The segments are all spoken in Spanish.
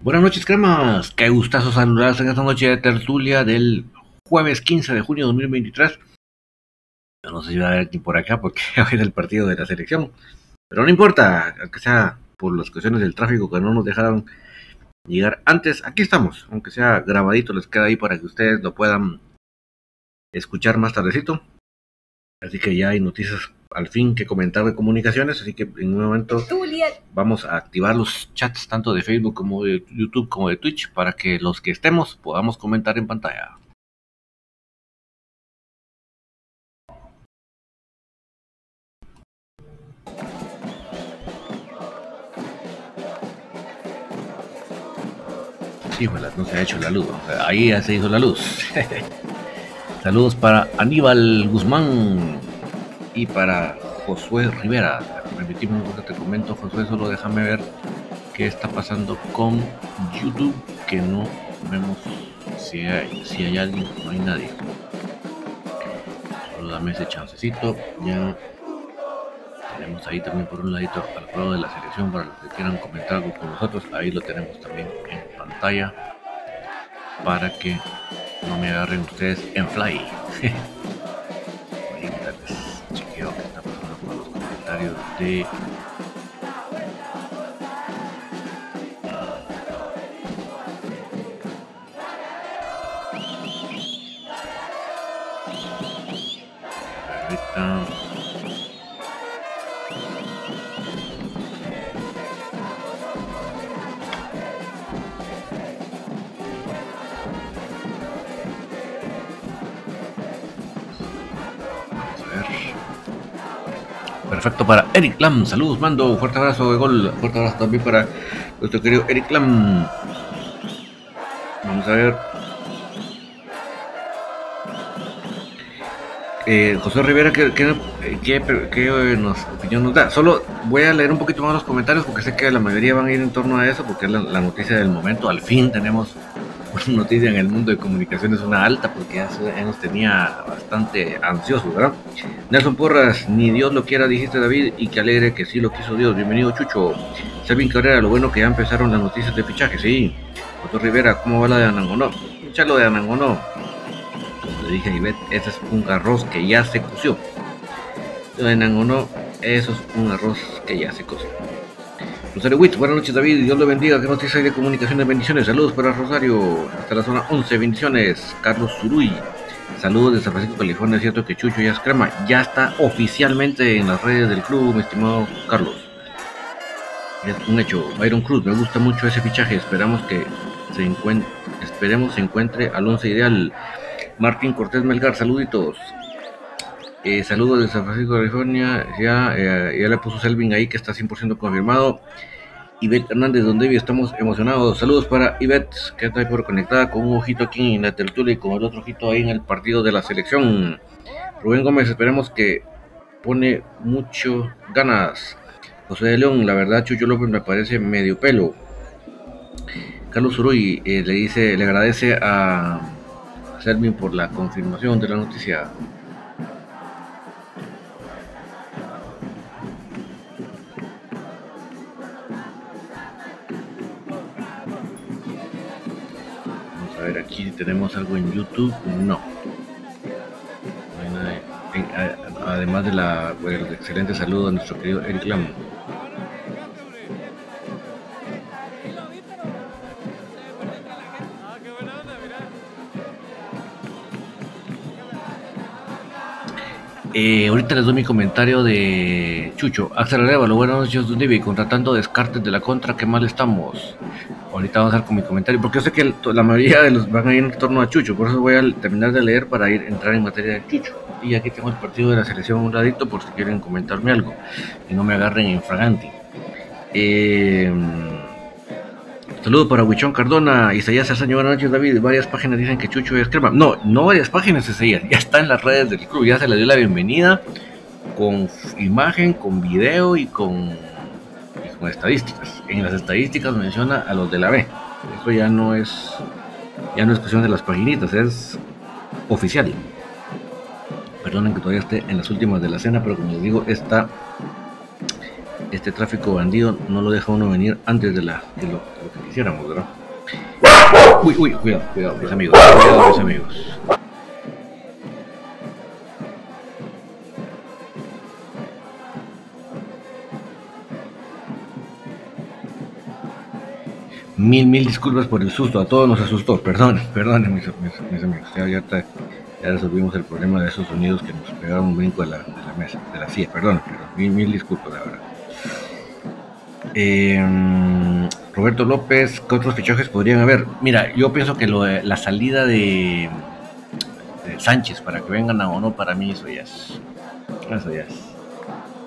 Buenas noches, cremas. Qué gustazo saludarlos en esta noche de tertulia del jueves 15 de junio de 2023. Yo no sé si va a haber aquí por acá porque hoy es el partido de la selección. Pero no importa, aunque sea por las cuestiones del tráfico que no nos dejaron llegar antes, aquí estamos. Aunque sea grabadito, les queda ahí para que ustedes lo puedan escuchar más tardecito. Así que ya hay noticias al fin que comentar de comunicaciones, así que en un momento vamos a activar los chats tanto de Facebook como de YouTube como de Twitch para que los que estemos podamos comentar en pantalla. Sí, no se ha hecho la luz. Ahí ya se hizo la luz. Saludos para Aníbal Guzmán y para Josué Rivera. Permitimos que te comento, Josué, solo déjame ver qué está pasando con YouTube, que no vemos si hay, si hay alguien, no hay nadie. Solo dame ese chancecito, ya tenemos ahí también por un ladito al juego de la selección para los que quieran comentar algo con nosotros, ahí lo tenemos también en pantalla para que no me agarren ustedes en fly. los comentarios de ahorita Perfecto para Eric Lam. Saludos, mando. Fuerte abrazo de gol. Fuerte abrazo también para nuestro querido Eric Lam. Vamos a ver. Eh, José Rivera, ¿qué, qué, qué, nos, opinión nos da? Solo voy a leer un poquito más los comentarios porque sé que la mayoría van a ir en torno a eso porque es la noticia del momento. Al fin tenemos noticia en el mundo de comunicaciones una alta porque ya, nos tenía bastante ansiosos, ¿verdad? Nelson Porras, ni Dios lo quiera, dijiste David, y que alegre que sí lo quiso Dios. Bienvenido, Chucho. Selvin Cabrera, lo bueno que ya empezaron las noticias de fichaje, sí. Otto Rivera, ¿cómo va la de Anangonó? lo de Anangonó. Como le dije a Ivette, ese es un arroz que ya se coció. Lo de Anangonó, eso es un arroz que ya se coció. Rosario Witt, buenas noches David, Dios lo bendiga, que noticias de comunicaciones, bendiciones, saludos para Rosario, hasta la zona 11, bendiciones, Carlos Zuruy, saludos de San Francisco, California, es cierto que Chucho ya es crema, ya está oficialmente en las redes del club, mi estimado Carlos. Es un hecho, Byron Cruz, me gusta mucho ese fichaje, esperamos que se encuentre, esperemos se encuentre al 11 ideal. Martín Cortés Melgar, saluditos. Eh, saludos de San Francisco, California. Ya, eh, ya le puso Selvin ahí que está 100% confirmado. Ivette Hernández, donde estamos emocionados. Saludos para Ivette, que está ahí por conectada con un ojito aquí en la tertulia y con el otro ojito ahí en el partido de la selección. Rubén Gómez, esperemos que pone mucho ganas. José de León, la verdad, Chucho López me parece medio pelo. Carlos Uruy eh, le dice, le agradece a, a Selvin por la confirmación de la noticia. Aquí tenemos algo en YouTube, no. además de la, excelente saludo a nuestro querido Eric Lam. Eh, ahorita les doy mi comentario de Chucho. Axel Arevalo, buenas noches, Don David. Contratando descartes de la contra, qué mal estamos. Ahorita vamos a con mi comentario, porque yo sé que la mayoría de los van a ir en torno a Chucho, por eso voy a terminar de leer para ir entrar en materia de Chucho. Y aquí tengo el partido de la selección un ladito por si quieren comentarme algo y no me agarren en fraganti. Eh, Saludos para Huichón Cardona, Isaías Arzaño, buenas noches David. Varias páginas dicen que Chucho es crema. No, no varias páginas, Isaías. Ya está en las redes del club, ya se le dio la bienvenida con imagen, con video y con, con estadísticas. En las estadísticas menciona a los de la B. Eso ya no es ya no es cuestión de las paginitas, es oficial. Perdonen que todavía esté en las últimas de la cena, pero como les digo, esta este tráfico bandido no lo deja uno venir antes de, la, de, lo, que quisiéramos, ¿verdad? Uy, uy, cuidado, cuidado, mis amigos, cuidado, mis amigos. Mil, mil disculpas por el susto, a todos nos asustó, perdón, perdón mis, mis, amigos, ya, ya, ya, resolvimos el problema de esos sonidos que nos pegaron un brinco de la, de la mesa, de la silla, perdón, perdón, mil, mil disculpas, la verdad. Eh, Roberto López, ¿qué otros fichajes podrían haber? Mira, yo pienso que lo la salida de, Sánchez para que vengan a o no, para mí eso ya es, eso ya es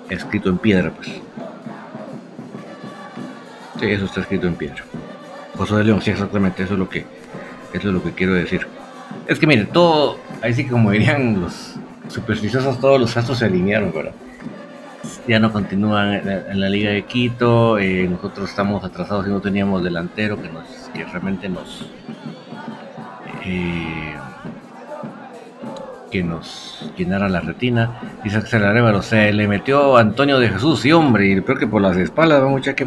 escrito en piedra, pues. Sí, eso está escrito en piedra. José de León, sí, exactamente, eso es lo que, eso es lo que quiero decir. Es que mire, todo, ahí sí como dirían los supersticiosos, todos los astros se alinearon, ¿verdad? Ya no continúan en la, Liga de Quito. Eh, nosotros estamos atrasados y no teníamos delantero que, nos, que realmente nos. Eh, que nos llenara la retina. Dice Axel Arevalo, se le metió Antonio de Jesús, sí, hombre, y creo que por las espaldas, ya que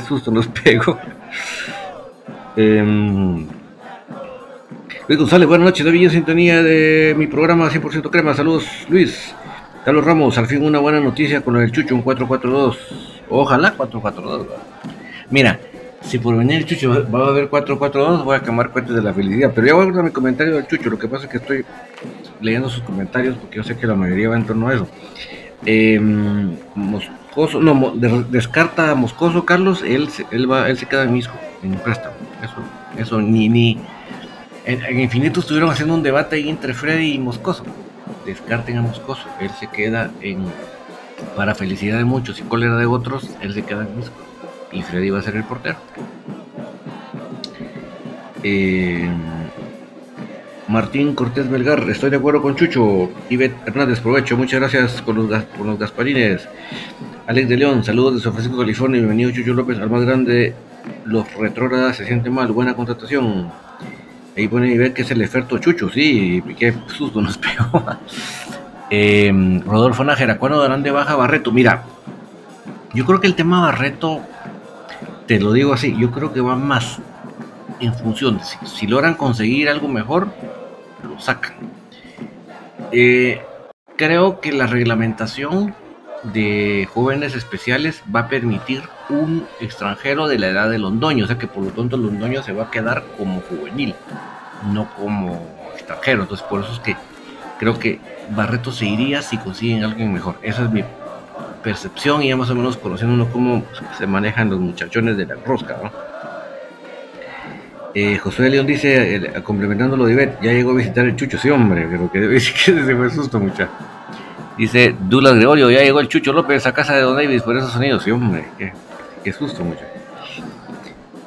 susto nos pegó. eh, Luis González, buenas noches, David, en sintonía de mi programa 100% Crema. Saludos, Luis. Carlos Ramos, al fin una buena noticia con el Chucho, un 442. Ojalá 442. Mira, si por venir el Chucho va a haber 442, voy a quemar cuentas de la felicidad. Pero ya voy a mi comentario del Chucho. Lo que pasa es que estoy leyendo sus comentarios porque yo sé que la mayoría va en torno a eso. Em, Moscoso, no, descarta a Moscoso, Carlos. Él, él, va, él se queda en Misco, en préstamo. Eso, eso ni, ni. En, en Infinito estuvieron haciendo un debate ahí entre Freddy y Moscoso descarten a Moscoso. Él se queda en, para felicidad de muchos y cólera de otros, él se queda en Misco. Y Freddy va a ser el portero. Eh, Martín Cortés Belgar, estoy de acuerdo con Chucho. Ivette Hernández, provecho. Muchas gasparines por los, por los Gasparines. Alex de León, saludos de San Francisco, California. Bienvenido Chucho López, al más grande. Los retrógradas se sienten mal. Buena contratación. Ahí pone y ver que es el efecto Chucho, sí, qué susto nos pegó. eh, Rodolfo Nájera, ¿cuándo darán de baja Barreto? Mira, yo creo que el tema Barreto, te lo digo así, yo creo que va más en función de si, logran conseguir algo mejor, lo sacan. Eh, creo que la reglamentación de jóvenes especiales va a permitir un extranjero de la edad de Londoño, o sea que por lo tanto Londoño se va a quedar como juvenil, no como extranjero. Entonces por eso es que creo que Barreto se iría si consiguen alguien mejor. Esa es mi percepción y ya más o menos conociendo cómo se manejan los muchachones de la rosca. ¿no? Eh, José León dice, eh, complementando lo de Ivette, ya llegó a visitar el Chucho, sí hombre, pero que que se fue susto mucha. Dice Dula Gregorio, ya llegó el Chucho López a casa de Don Davis por esos sonidos. Sí, hombre, qué, susto, mucho.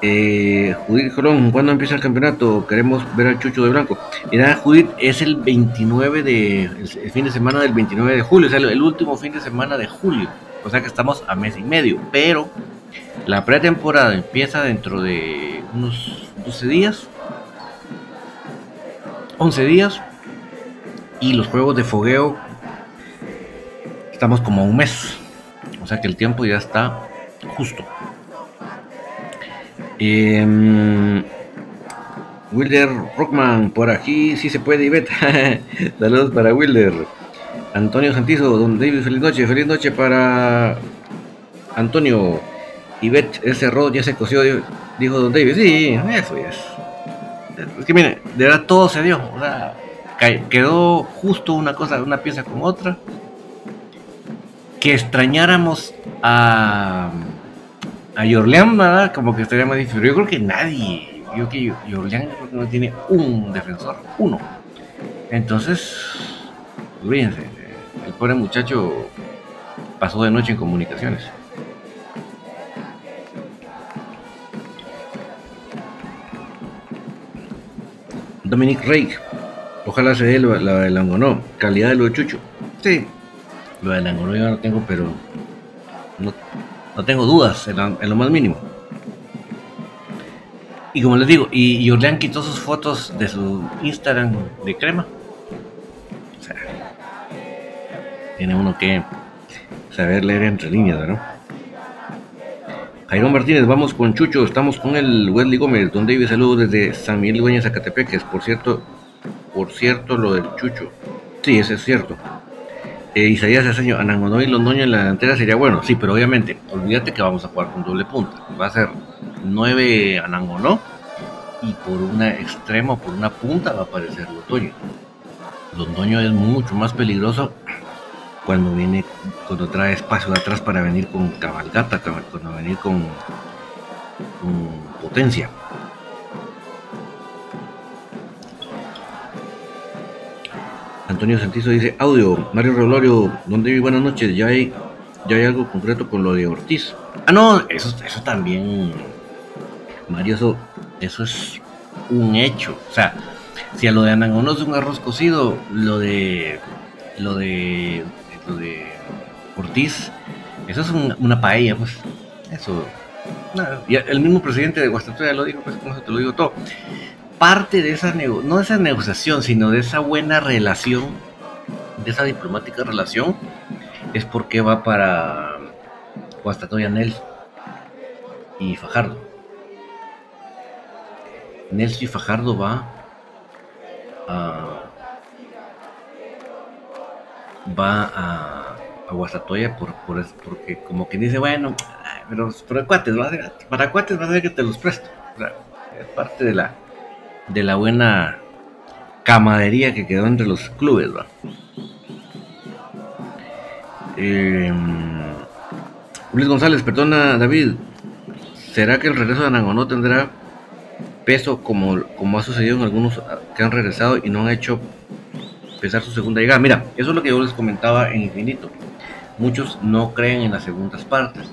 Eh, Judith Colón, ¿cuándo empieza el campeonato? Queremos ver al Chucho de Blanco. Mira, Judith, es el 29 de. El, fin de semana del 29 de julio, o sea, el, último fin de semana de julio. O sea que estamos a mes y medio. Pero la pretemporada empieza dentro de unos 12 días. 11 días. Y los juegos de fogueo estamos como a un mes. O sea que el tiempo ya está justo. Eh, Wilder Rockman, por aquí sí se puede, Ivette. Saludos para Wilder. Antonio Santizo, Don David, feliz noche, feliz noche para Antonio. Ivette, ese arroz ya se coció, dijo Don David. Sí, eso es. Es que mire, de verdad todo se dio. O sea, quedó justo una cosa, una pieza con otra. Que extrañáramos a, a Yorleán, ¿verdad? Como que estaría más difícil. Yo creo que nadie, yo que Yorleán no tiene un defensor, uno. Entonces, olvídense, el pobre muchacho pasó de noche en comunicaciones. Dominic Rake. Ojalá se dé la de Langonó. Calidad de lo de Chucho. Sí. Lo de Langonó yo no tengo, pero. No, tengo dudas en, lo más mínimo. Y como les digo, y, Orlean quitó sus fotos de su Instagram de crema. O sea, tiene uno que saber leer entre líneas, ¿verdad? Jairo Martínez, vamos con Chucho, estamos con el Wesley Gómez, donde vive saludos desde San Miguel Dueña, Zacatepeques, por cierto, por cierto lo del Chucho. Sí, eso es cierto. Eh, Isaías Aceño, Anangonó y Londoño en la delantera sería bueno, sí, pero obviamente, olvídate que vamos a jugar con doble punta. Va a ser 9 Anangonó y por una extrema por una punta va a aparecer Londoño. Londoño es mucho más peligroso cuando viene, cuando trae espacio de atrás para venir con cabalgata, cuando venir con, potencia. Antonio Santizo dice, audio, Mario Rolorio, ¿dónde vive? Buenas noches, ya hay, ya hay algo concreto con lo de Ortiz. Ah, no, eso, eso también, Mario, eso, eso es un hecho. O sea, si a lo de Anangono es un arroz cocido, lo de, lo de de Ortiz, eso es una paella, pues. Eso. el mismo presidente de Guastatoya lo dijo, pues, como se te lo digo todo. Parte de esa, no de esa negociación, sino de esa buena relación, de esa diplomática relación, es porque va para Guastatoya Nelson y Fajardo. Nelson y Fajardo va a va a, a Guasatoya por, porque como que dice, bueno, pero para cuates, para cuates va a ser que te los presto. es parte de la, de la buena camadería que quedó entre los clubes, em, Luis González, perdona David, ¿será que el regreso de Anangonó tendrá peso como, como ha sucedido en algunos que han regresado y no han hecho empezar su segunda llegada. Mira, eso es lo que yo les comentaba en Infinito. Muchos no creen en las segundas partes.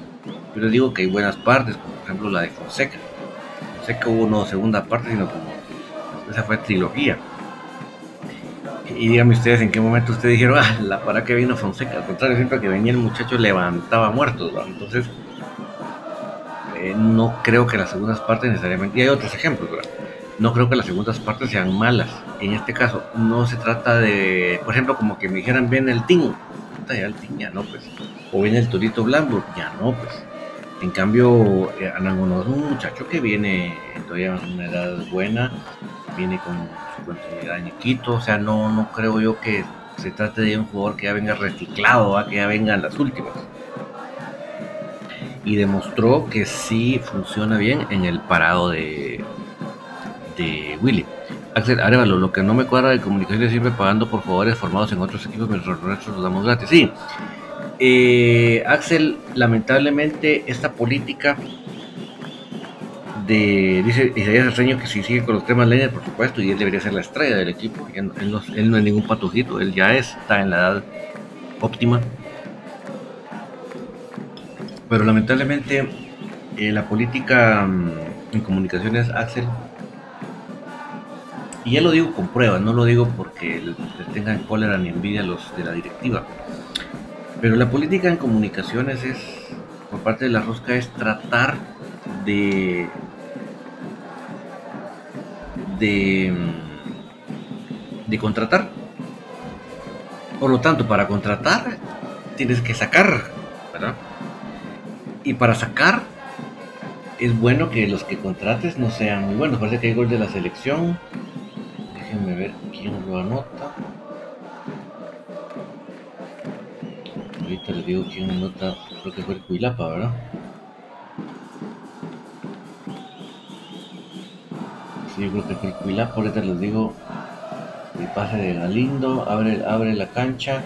Yo les digo que hay buenas partes, por ejemplo la de Fonseca. Fonseca hubo no segunda parte, sino como esa fue trilogía. Y díganme ustedes en qué momento ustedes dijeron, ah, la para que vino Fonseca. Al contrario, siempre que venía el muchacho levantaba muertos. Entonces, eh, no creo que las segundas partes necesariamente. Y hay otros ejemplos, ¿verdad? no creo que las segundas partes sean malas. En este caso, no se trata de, por ejemplo, como que me dijeran, viene el Ting, ya el Ting, ya no, pues. O viene el Torito Blanco, ya no, pues. En cambio, eh, Anangono es un muchacho que viene todavía en una edad buena, viene con su continuidad en Quito, o sea, no, no creo yo que se trate de un jugador que ya venga reciclado, a que ya vengan las últimas. Y demostró que sí funciona bien en el parado de, de Willy. Axel Arevalo, lo que no me cuadra de comunicación es siempre pagando por jugadores formados en otros equipos, mientras nosotros los damos gratis. Sí, eh, Axel, lamentablemente esta política de, dice Isaías Arceño que si sigue con los temas leña, por supuesto, y él debería ser la estrella del equipo. Él no, es ningún patujito, él ya es, está en la edad óptima. Pero lamentablemente eh, la política mm, en comunicaciones, Axel, y ya lo digo con pruebas, no lo digo porque le tengan cólera ni envidia los de la directiva. Pero la política en comunicaciones es, por parte de la rosca, es tratar de. de. de contratar. Por lo tanto, para contratar tienes que sacar, ¿verdad? Y para sacar es bueno que los que contrates no sean muy buenos. Parece que hay gol de la selección, Déjenme ver quién lo anota. Ahorita les digo quién anota, creo que fue el Cuilapa, ¿verdad? Sí, yo creo que fue el Cuilapa, ahorita les digo El pase de Galindo, abre, abre la cancha.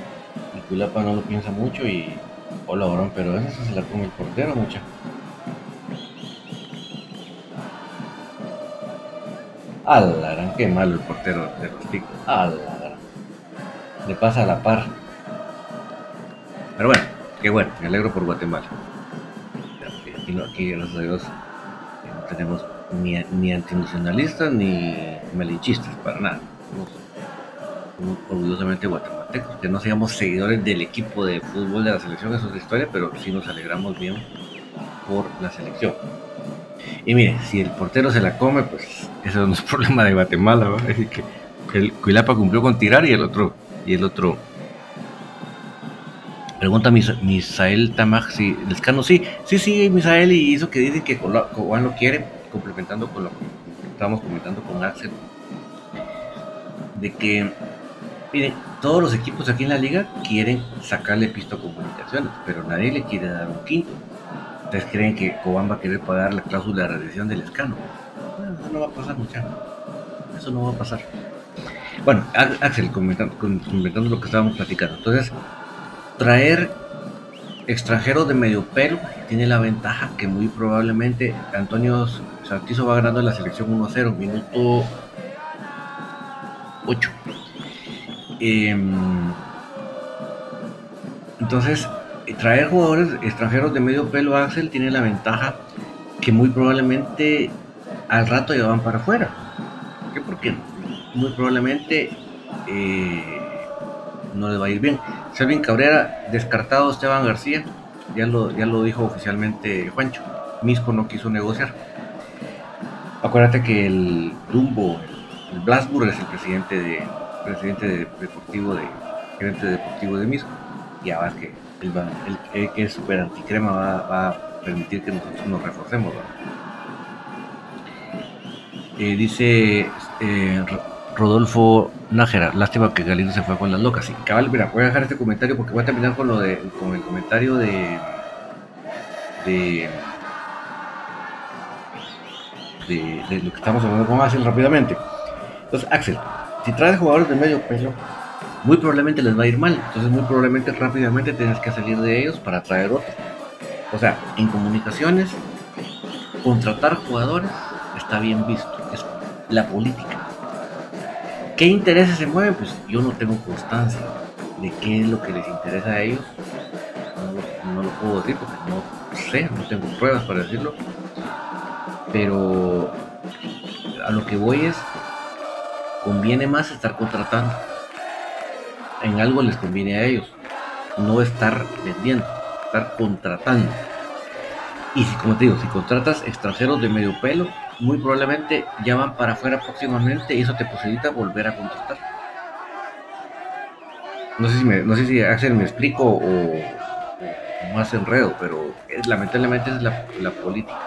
Y Culapa no lo piensa mucho y. Hola, varón, pero eso se la come el portero, mucha. Ala, qué malo el portero de los picos. Ala, Le pasa a la par. Pero bueno, qué bueno, me alegro por Guatemala. Aquí, aquí gracias a Dios, no tenemos ni, ni antinacionalistas ni malinchistas, para nada. Somos, orgullosamente guatemaltecos, que no seamos seguidores del equipo de fútbol de la selección, eso es historia, pero sí nos alegramos bien por la selección. Y mire, si el portero se la come, pues eso no es problema de Guatemala, ¿va? Es que el Cuilapa cumplió con tirar y el otro, y el otro. Pregunta Misael Tamaj si el escano sí, sí, sí, Misael, y eso que dicen que Juan lo quiere, complementando con lo que estábamos comentando con Axel, de que, miren, todos los equipos aquí en la liga quieren sacarle pisto a comunicaciones, pero nadie le quiere dar un quinto. ¿Ustedes creen que Cobán va a querer pagar la cláusula de radiación del escano? eso no va a pasar, muchachos. Eso no va a pasar. Bueno, Axel, comentando, lo que estábamos platicando. Entonces, traer extranjeros de medio pelo tiene la ventaja que muy probablemente Antonio Santizo va ganando la selección 1-0, minuto 8. Em, entonces, traer jugadores extranjeros de medio pelo Axel tiene la ventaja que muy probablemente al rato ya van para afuera. ¿Por qué? Porque muy probablemente eh, no les va a ir bien. Selvin Cabrera, descartado Esteban García, ya lo, ya lo dijo oficialmente Juancho. Misco no quiso negociar. Acuérdate que el Dumbo, el Blasburg es el presidente de presidente de deportivo de gerente deportivo de Misco. Y ahora que el, que es super anticrema va, a permitir que nosotros nos reforcemos. Eh, dice eh, Rodolfo Nájera, lástima que Galindo se fue con las locas. Cabal, mira, voy a dejar este comentario porque voy a terminar con lo de con el comentario de de, de, lo que estamos hablando con Axel rápidamente. Entonces, Axel, si traes jugadores de medio pelo, muy probablemente les va a ir mal. Entonces, muy probablemente rápidamente tienes que salir de ellos para traer otros. O sea, en comunicaciones, contratar jugadores está bien visto. Es la política. ¿Qué intereses se mueven? Pues yo no tengo constancia de qué es lo que les interesa a ellos. No, lo puedo decir porque no sé, no tengo pruebas para decirlo. Pero a lo que voy es, conviene más estar contratando en algo les conviene a ellos. No estar vendiendo, estar contratando. Y si, como te digo, si contratas extranjeros de medio pelo, muy probablemente ya van para afuera próximamente y eso te posibilita volver a contratar. No sé si, me, no sé si Axel me explico o, más enredo, pero lamentablemente es la, la política.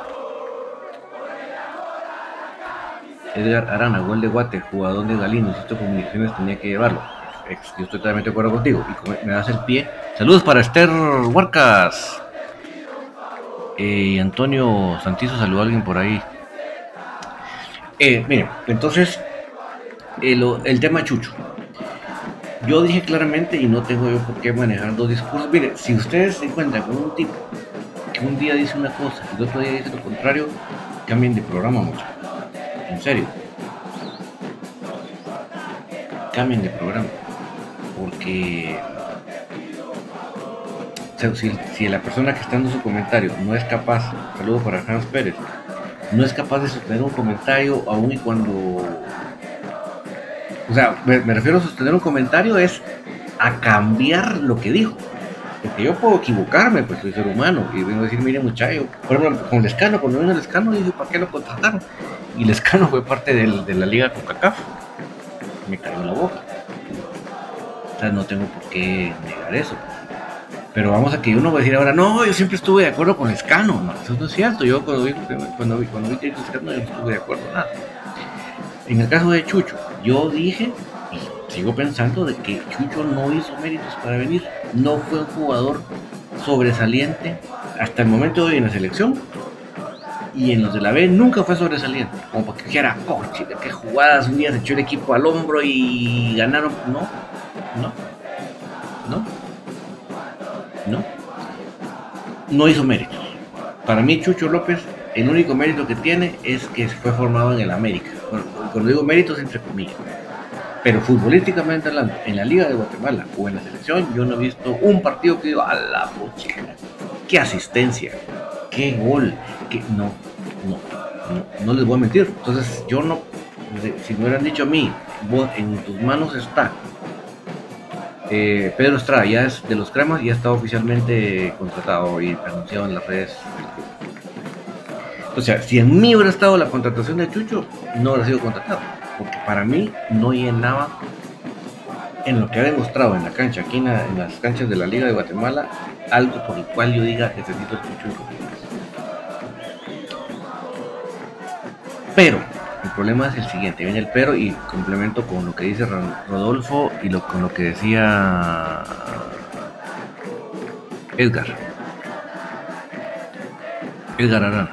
Edgar Arana, gol de Guate, jugador de Galindo, esto comunicaciones tenía que llevarlo yo estoy totalmente de acuerdo contigo. Y me das el pie. Saludos para Esther Huarcas. Eh, Antonio Santizo saludó a alguien por ahí. Eh, miren, entonces, el, tema Chucho. Yo dije claramente, y no tengo yo por qué manejar dos discursos. Mire, si ustedes se encuentran con un tipo que un día dice una cosa y el otro día dice lo contrario, cambien de programa mucho. En serio. Cambien de programa porque si, la persona que está dando su comentario no es capaz, saludo para Hans Pérez, no es capaz de sostener un comentario aún y cuando... O sea, me, refiero a sostener un comentario es a cambiar lo que dijo. Porque yo puedo equivocarme, pues soy ser humano. Y vengo a decir, mire muchacho, por ejemplo, con el escano, cuando vino el escano, dije, ¿para qué lo contrataron? Y el escano fue parte de la liga Coca-Cola. Me cayó la boca no tengo por qué negar eso. Pero vamos a que uno va a decir ahora, no, yo siempre estuve de acuerdo con Escano. No, eso no es cierto. Yo cuando vi, cuando vi, cuando vi que Escano, yo no estuve de acuerdo nada. En el caso de Chucho, yo dije y sigo pensando de que Chucho no hizo méritos para venir. No fue un jugador sobresaliente hasta el momento de hoy en la selección. Y en los de la B nunca fue sobresaliente. Como para que dijera, oh, chica, qué jugadas. Un día se echó el equipo al hombro y ganaron. No, no, no. No hizo méritos. Para mí, Chucho López, el único mérito que tiene es que fue formado en el América. cuando digo méritos, entre comillas. Pero futbolísticamente hablando, en la Liga de Guatemala o en la selección, yo no he visto un partido que digo, a la pucha, qué asistencia, qué gol, que no, no, no, les voy a mentir. Entonces, yo no, si me hubieran dicho a mí, en tus manos está. Eh, Pedro Estrada ya es de los cremas y ha estado oficialmente contratado y anunciado en las redes. O sea, si en mí hubiera estado la contratación de Chucho, no hubiera sido contratado porque para mí no llenaba en lo que ha demostrado en la cancha, aquí en, las canchas de la Liga de Guatemala, algo por el cual yo diga necesito el Pero el problema es el siguiente, viene el pero y complemento con lo que dice Rodolfo y lo, con lo que decía Edgar. Edgar Arana.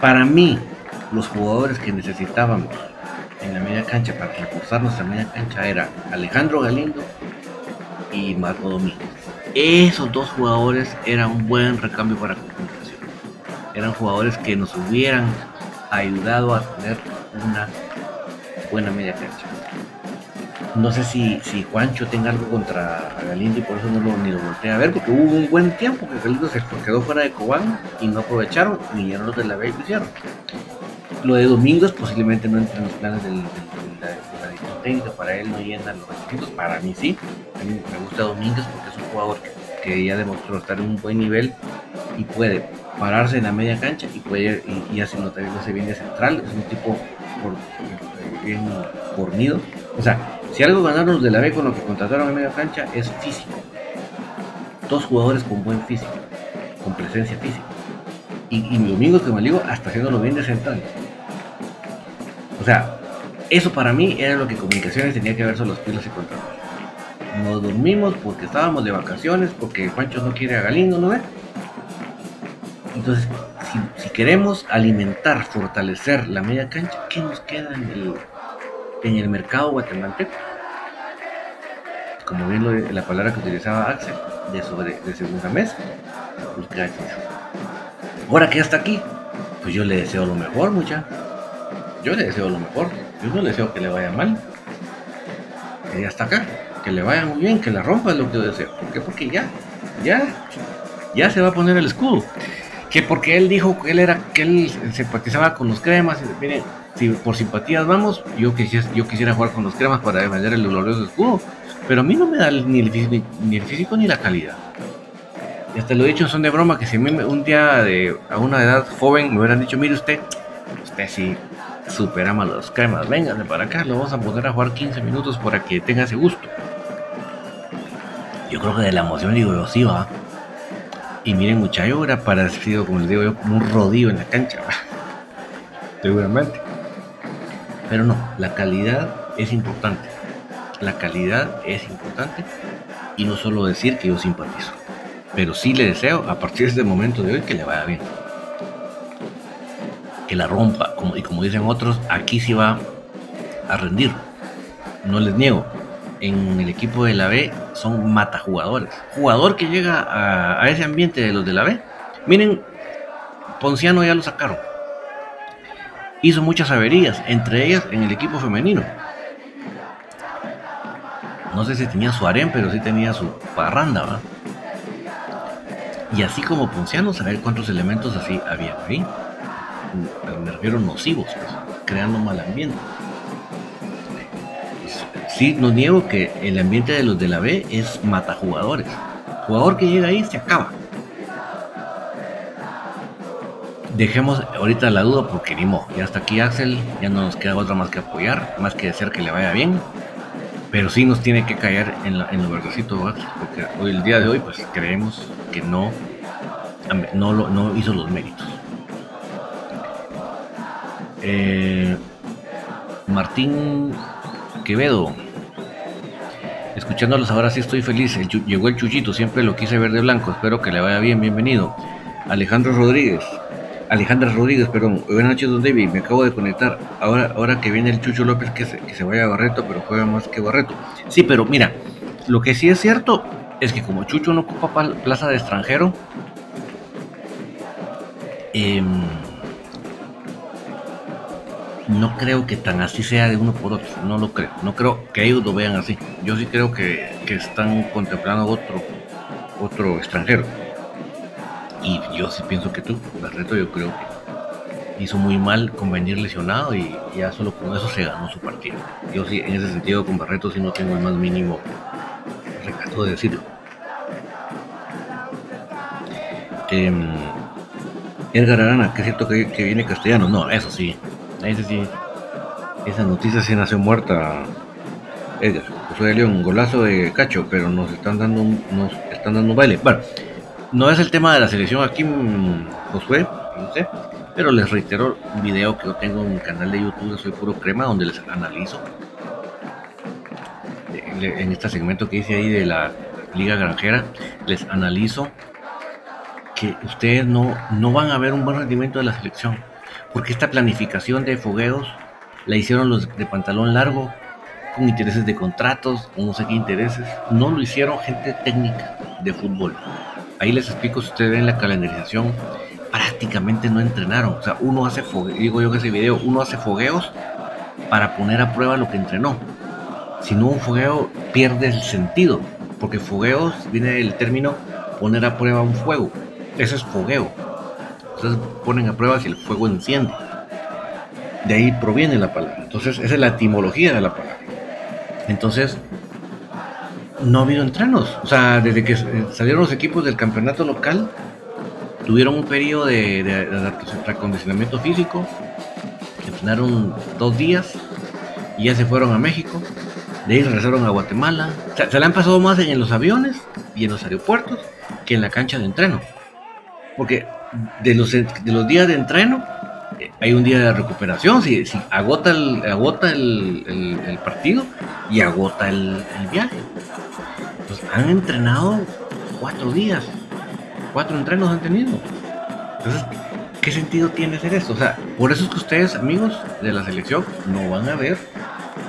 Para mí, los jugadores que necesitábamos en la media cancha para reforzar nuestra media cancha era Alejandro Galindo y Marco Domínguez. Esos dos jugadores eran un buen recambio para comunicación. Eran jugadores que nos hubieran ayudado a tener una buena media cancha. No sé si, si Juancho tenga algo contra Galindo y por eso no lo, ni lo volteé a ver, porque hubo un buen tiempo que Galindo se quedó fuera de Cobán y no aprovecharon, ni ya no de la B hicieron. Lo de Domingos posiblemente no entre en los planes del, de la, técnica, para él no llena los requisitos, para mí sí. A mí me gusta Domínguez porque es un jugador que, ya demostró estar en un buen nivel y puede pararse en la media cancha y puede y, y hace bien de central, es un tipo bien fornido. O sea, si algo ganaron los de la B con lo que contrataron en media cancha es físico. Dos jugadores con buen físico, con presencia física. Y, y me digo hasta haciéndolo bien de central. O sea, eso para mí era lo que comunicaciones tenía que ver sobre los pilos y contratos. Nos dormimos porque estábamos de vacaciones, porque Pancho no quiere a Galindo, ¿no ve? Entonces, si, queremos alimentar, fortalecer la media cancha, ¿qué nos queda en el, mercado guatemalteco? Como bien la palabra que utilizaba Axel, de segunda mesa, pues gracias. Ahora que ya está aquí, pues yo le deseo lo mejor, mucha yo le deseo lo mejor. Yo no le deseo que le vaya mal. Que ya está acá. Que le vaya muy bien, que la rompa es lo que yo deseo. ¿Por qué? Porque ya, ya, ya se va a poner el escudo. Que porque él dijo que él era, que él simpatizaba con los cremas. Miren, si por simpatías vamos, yo quisiera, yo quisiera jugar con los cremas para defender el glorioso escudo. Pero a mí no me da ni el, físico, ni, la calidad. Y hasta lo he dicho son de broma que si mí un día de, a una edad joven me hubieran dicho, mire usted, usted sí superamos los cremas. Vénganse para acá, lo vamos a poner a jugar 15 minutos para que tenga ese gusto. Yo creo que de la emoción digo yo sí va. Y miren muchacho, hubiera parecido, como les digo yo, un rodillo en la cancha. Seguramente. Pero no, la calidad es importante. La calidad es importante. Y no solo decir que yo simpatizo. Pero sí le deseo a partir de este momento de hoy que le vaya bien que la rompa. Como, y como dicen otros, aquí sí va a rendir. No les niego. En el equipo de la B son matajugadores. Jugador que llega a, ese ambiente de los de la B. Miren, Ponciano ya lo sacaron. Hizo muchas averías, entre ellas en el equipo femenino. No sé si tenía su harén, pero sí tenía su parranda, Y así como Ponciano, saber cuántos elementos así había ahí me refiero nocivos, pues, creando mal ambiente. Sí, no niego que el ambiente de los de la B es mata jugadores. Jugador que llega ahí se acaba. Dejemos ahorita la duda porque ni ya está aquí Axel, ya no nos queda otra más que apoyar, más que decir que le vaya bien. Pero sí nos tiene que caer en, lo verdadito, porque el día de hoy pues creemos que no, no, no hizo los méritos. Eh, Martín Quevedo. Escuchándolos ahora sí estoy feliz. llegó el Chuchito, siempre lo quise ver de blanco. Espero que le vaya bien, bienvenido. Alejandro Rodríguez. Alejandra Rodríguez, perdón. Buenas noches, don David. Me acabo de conectar. Ahora, ahora que viene el Chucho López, que se, que se vaya a Barreto, pero juega más que Barreto. Sí, pero mira, lo que sí es cierto es que como Chucho no ocupa plaza de extranjero, eh, no creo que tan así sea de uno por otro, no lo creo, no creo que ellos lo vean así. Yo sí creo que, están contemplando otro, otro extranjero. Y yo sí pienso que tú, Barreto, yo creo que hizo muy mal con venir lesionado y ya solo con eso se ganó su partido. Yo sí, en ese sentido con Barreto sí no tengo el más mínimo recato de decirlo. Eh, Edgar Arana, que es cierto que, que viene castellano, no, eso sí, ese sí. Esa noticia sí nació muerta. Edgar, José de León, golazo de Cacho, pero nos están dando nos están dando un baile. Bueno, no es el tema de la selección aquí, Josué, no pero les reitero un video que yo tengo en mi canal de YouTube Soy Puro Crema, donde les analizo en este segmento que hice ahí de la Liga Granjera, les analizo que ustedes no, no van a ver un buen rendimiento de la selección porque esta planificación de fogueos la hicieron los de pantalón largo, con intereses de contratos, o no sé qué intereses. No lo hicieron gente técnica de fútbol. Ahí les explico, si ustedes ven la calendarización, prácticamente no entrenaron. O sea, uno hace fogueos, digo yo en ese video, uno hace fogueos para poner a prueba lo que entrenó. Si no un fogueo pierde el sentido, porque fogueos viene del término poner a prueba un fuego. Eso es fogueo. Entonces ponen a prueba si el fuego enciende. De ahí proviene la palabra. Entonces esa es la etimología de la palabra. Entonces no ha habido entrenos. O sea, desde que salieron los equipos del campeonato local, tuvieron un periodo de, de, de físico, entrenaron dos días y ya se fueron a México. De ahí regresaron a Guatemala. se le han pasado más en los aviones y en los aeropuertos que en la cancha de entreno. Porque de los, de los días de entreno, eh, hay un día de recuperación, si, agota, el, agota el, partido y agota el, viaje. Entonces, han entrenado cuatro días, cuatro entrenos han tenido. Entonces, ¿qué sentido tiene hacer esto? O sea, por eso es que ustedes, amigos de la selección, no van a ver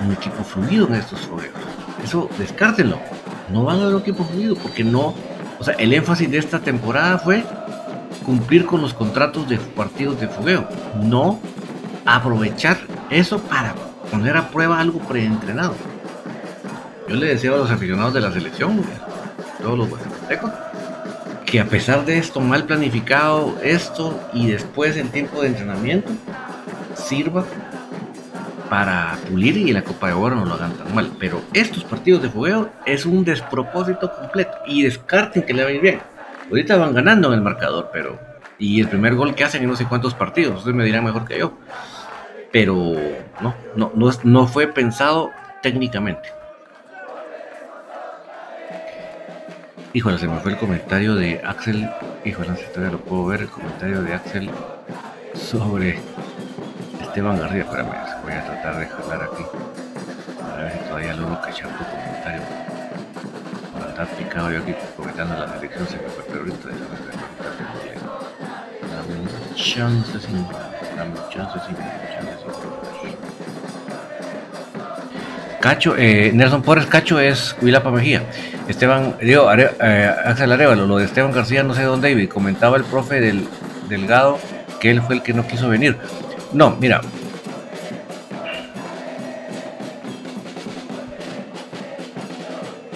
un equipo fluido en estos juegos. Eso, descártenlo. No van a ver un equipo fluido porque no. O sea, el énfasis de esta temporada fue cumplir con los contratos de partidos de fogueo, no aprovechar eso para poner a prueba algo preentrenado. Yo le decía a los aficionados de la selección, todos los guatemaltecos, que a pesar de esto mal planificado, esto y después en tiempo de entrenamiento, sirva para pulir y la Copa de Oro no lo hagan tan mal. Pero estos partidos de fogueo es un despropósito completo y descarten que le va bien. Ahorita van ganando en el marcador, pero. Y el primer gol que hacen en no sé cuántos partidos, ustedes me dirán mejor que yo. Pero no, no, no, no fue pensado técnicamente. Híjole, se me fue el comentario de Axel. Híjole, si todavía lo puedo ver, el comentario de Axel sobre Esteban García. Espérame, voy a tratar de jalar aquí. A ver si todavía logro cachar tu comentario está picado yo aquí comentando la selección, se me fue, pero ahorita Dame un chance sin. Dame chance sin. Cacho, eh, Nelson Porres Cacho es Huilapa Mejía. Esteban, digo, eh, Axel Arevalo, lo de Esteban García, no sé dónde, David. Comentaba el profe del Delgado que él fue el que no quiso venir. No, mira.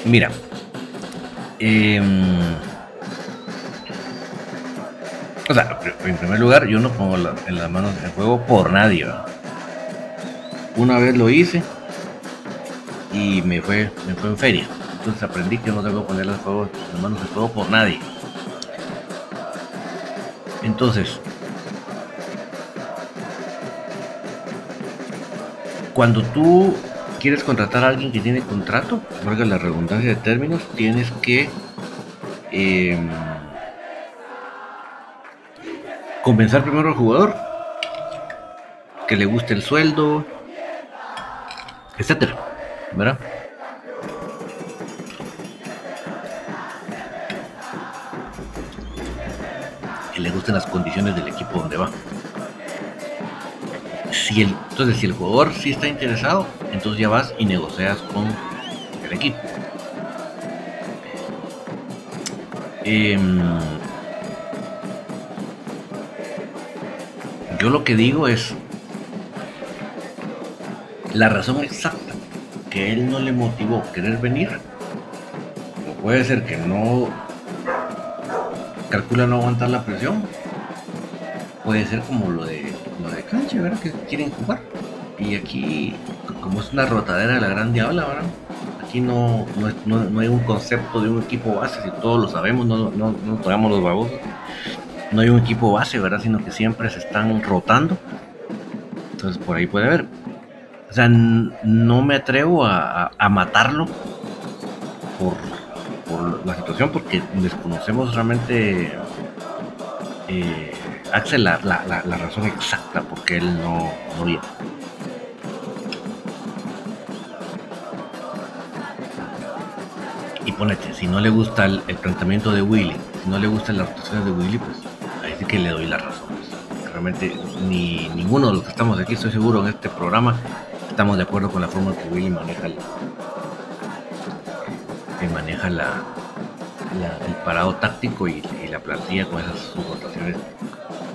Mira, Em, o sea, en primer lugar, yo no pongo en las manos en juego por nadie. Una vez lo hice y me fue, me fue en feria. Entonces aprendí que no que poner las, las manos en juego por nadie. Entonces, cuando tú quieres contratar a alguien que tiene contrato, valga la redundancia de términos, tienes que eh, compensar primero al jugador, que le guste el sueldo, etcétera, ¿verdad? que le gusten las condiciones del equipo donde va. Si el, entonces, si el jugador sí está interesado, entonces ya vas y negocias con el equipo. Em, yo lo que digo es la razón exacta que él no le motivó querer venir. puede ser que no calcula no aguantar la presión. Puede ser como lo de lo de cancha, ¿verdad? Que quieren jugar. Y aquí, como es una rotadera de la gran diabla, ¿verdad? Aquí no, no, hay un concepto de un equipo base, si todos lo sabemos, no, no, no los babosos. No hay un equipo base, ¿verdad? Sino que siempre se están rotando. Entonces por ahí puede haber. O sea, no me atrevo a, matarlo por por la situación, porque desconocemos realmente, eh, Axel, la, razón exacta por qué él no, no viene. Ponete, si no le gusta el, planteamiento de Willy, si no le gustan las rotaciones de Willy, pues ahí sí que le doy la razón. Realmente ni ninguno de los que estamos aquí, estoy seguro, en este programa, estamos de acuerdo con la forma que Willy maneja el, maneja la, el parado táctico y, la plantilla con esas rotaciones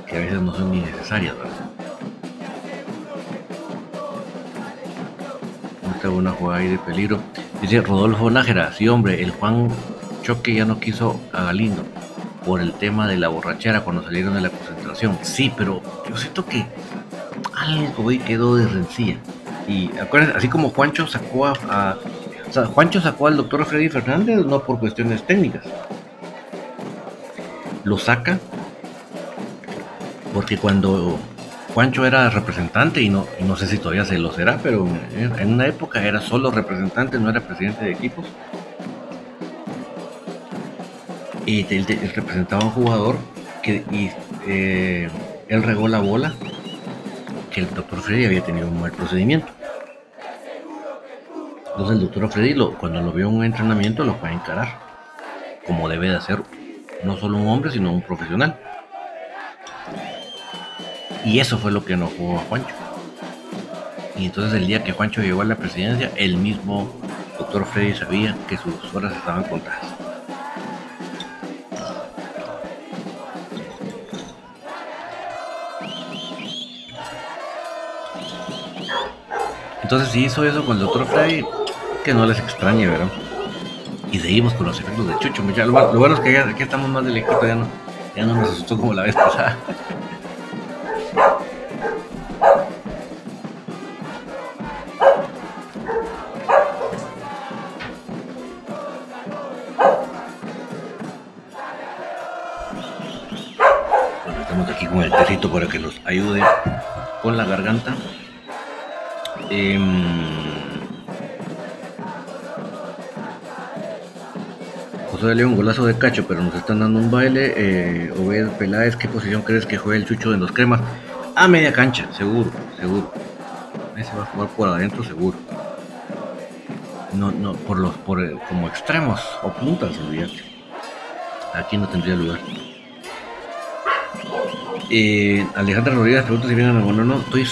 que a veces no son ni necesarias, ¿verdad? una jugada ahí de peligro. Dice Rodolfo Nájera, sí hombre, el Juan Choque ya no quiso a Galindo por el tema de la borrachera cuando salieron de la concentración. Sí, pero yo siento que algo ahí quedó de rencilla. Y acuérdense, así como Juancho sacó a Juancho sacó al doctor Freddy Fernández no por cuestiones técnicas. Lo saca porque cuando Juancho era representante, y no, no sé si todavía se lo será, pero en una época era solo representante, no era presidente de equipos. Y él, representaba a un jugador que y, eh, él regó la bola que el doctor Freddy había tenido un mal procedimiento. Entonces el doctor Freddy cuando lo vio en un entrenamiento lo fue a encarar, como debe de hacer no solo un hombre, sino un profesional. Y eso fue lo que enojó a Juancho. Y entonces el día que Juancho llegó a la presidencia, el mismo doctor Freddy sabía que sus horas estaban contadas. Entonces si hizo eso con el doctor Freddy, que no les extrañe, ¿verdad? Y seguimos con los efectos de Chucho. lo, bueno es que ya, aquí estamos más de lejito, ya no, ya no nos asustó como la vez pasada. Con la garganta. Eh, José León, golazo de cacho, pero nos están dando un baile. Eh, Obed Peláez, ¿qué posición crees que juegue el Chucho en los cremas? A media cancha, seguro, seguro. Ahí se va a jugar por adentro, seguro. No, no, por los, por, eh, como extremos o puntas, olvídate. Aquí no tendría lugar. Eh, Alejandra Rodríguez pregunta si vienen a bueno, no, estoy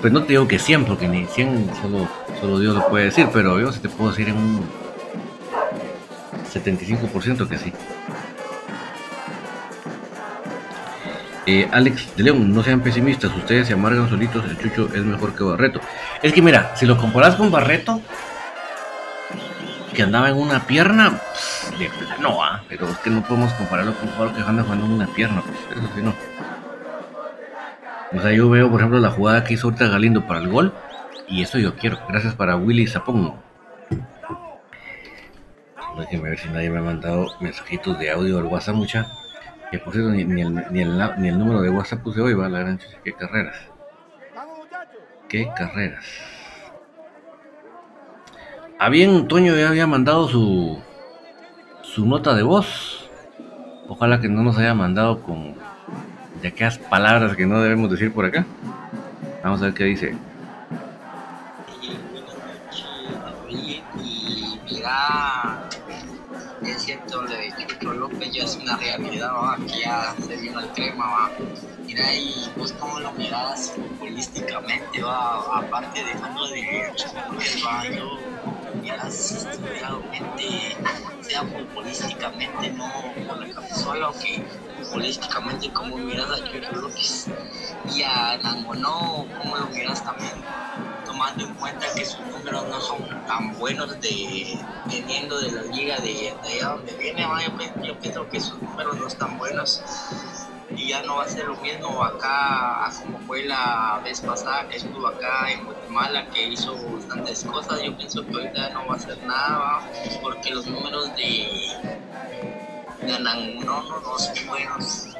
pues no te digo que 100 porque ni 100 solo, solo Dios lo puede decir, pero yo si te puedo decir en un 75% que sí. Eh, Alex de León, no sean pesimistas, ustedes se amargan solitos, el Chucho es mejor que Barreto. Es que mira, si lo comparas con Barreto, que andaba en una pierna, pues, no, ah, pero es que no podemos compararlo con un jugador que anda jugando en una pierna, pues eso sí no. O sea, yo veo, por ejemplo, la jugada que hizo ahorita Galindo para el gol, y eso yo quiero. Gracias para Willy Zapón. Déjenme ver si nadie me ha mandado mensajitos de audio al WhatsApp, mucha. Que por cierto, ni, el, ni, el, número de WhatsApp puse hoy, va la gran chica. Qué carreras. Qué carreras. Ah, bien, Toño ya había mandado su, su nota de voz. Ojalá que no nos haya mandado con de aquellas palabras que no debemos decir por acá. Vamos a ver qué dice. Oye, mira, CR7 donde de Chucho López ya es una realidad, ¿va? que ya se vino el crema, ¿va? Mira, y vos cómo lo mirás futbolísticamente, ¿va? aparte de Chucho ¿va? yo miras realmente, sea futbolísticamente, no con la camisola, o que futbolísticamente cómo miras a Chucho López y a Nangonó, cómo lo miras también tomando en cuenta que sus números no son tan buenos de viniendo de la liga de, allá donde viene, yo, pienso que sus números no están buenos y ya no va a ser lo mismo acá como fue la vez pasada que estuvo acá en Guatemala que hizo bastantes cosas yo pienso que ahorita no va a hacer nada porque los números de, de no, no son buenos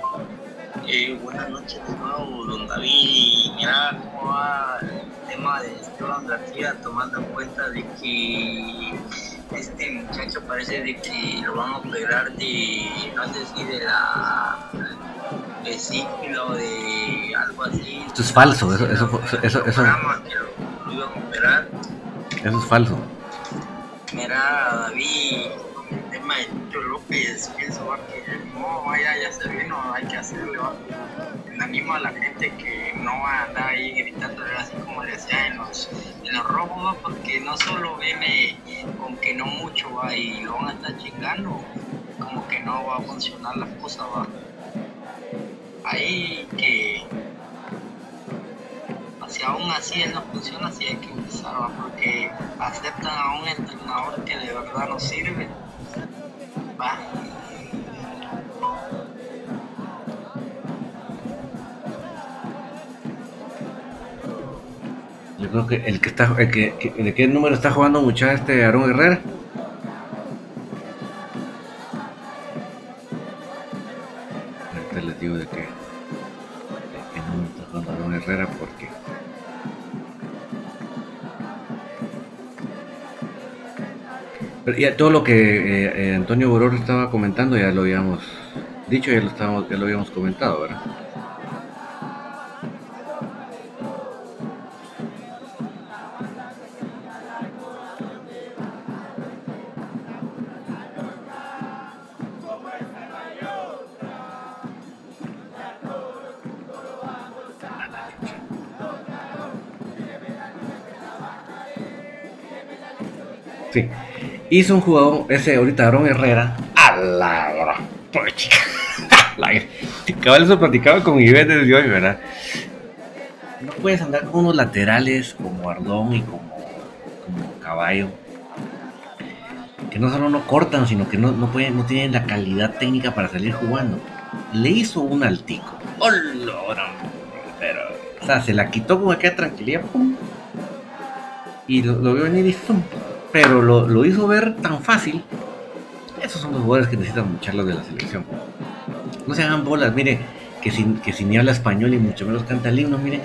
eh, buenas noches de nuevo, don David. Mira cómo va el tema de Esteban García, tomando en cuenta de que este muchacho parece de que lo van a operar de, no sé si de la vesícula o de algo así. Esto es falso, eso, eso, eso, eso. Eso es falso. Mira, David, el tema de Chucho López, pienso que no, vaya, ya se vino, hay que hacerle, ¿va? Animo a la gente que no va a andar ahí gritando así como le decía en los, en los rojos, porque no solo viene con que no mucho, va, y lo van a estar chingando, como que no va a funcionar la cosa, va. Ahí que si aún así él no funciona, así hay que empezar, porque aceptan a un entrenador que de verdad no sirve. Va. Yo creo que el que está, el que, ¿de qué número está jugando mucha este Aaron Herrera? Ya todo lo que eh, eh, Antonio Boror estaba comentando ya lo habíamos dicho, ya lo, estábamos, ya lo habíamos comentado, ¿verdad? Hizo un jugador, ese ahorita Aaron Herrera, a la Cabal eso platicaba con Ivette desde hoy, ¿verdad? No puedes andar con unos laterales como Ardón y como, como Caballo. Que no solo no cortan, sino que no, no, pueden, no tienen la calidad técnica para salir jugando. Le hizo un altico. ¡Oh, Pero, o sea, se la quitó con aquella tranquilidad. ¡pum! Y lo, lo vio venir y ¡pum! Pero lo, hizo ver tan fácil. Esos son los jugadores que necesitan mucharlos de la selección. No se hagan bolas, mire, que si, que si ni habla español y mucho menos canta el himno, miren,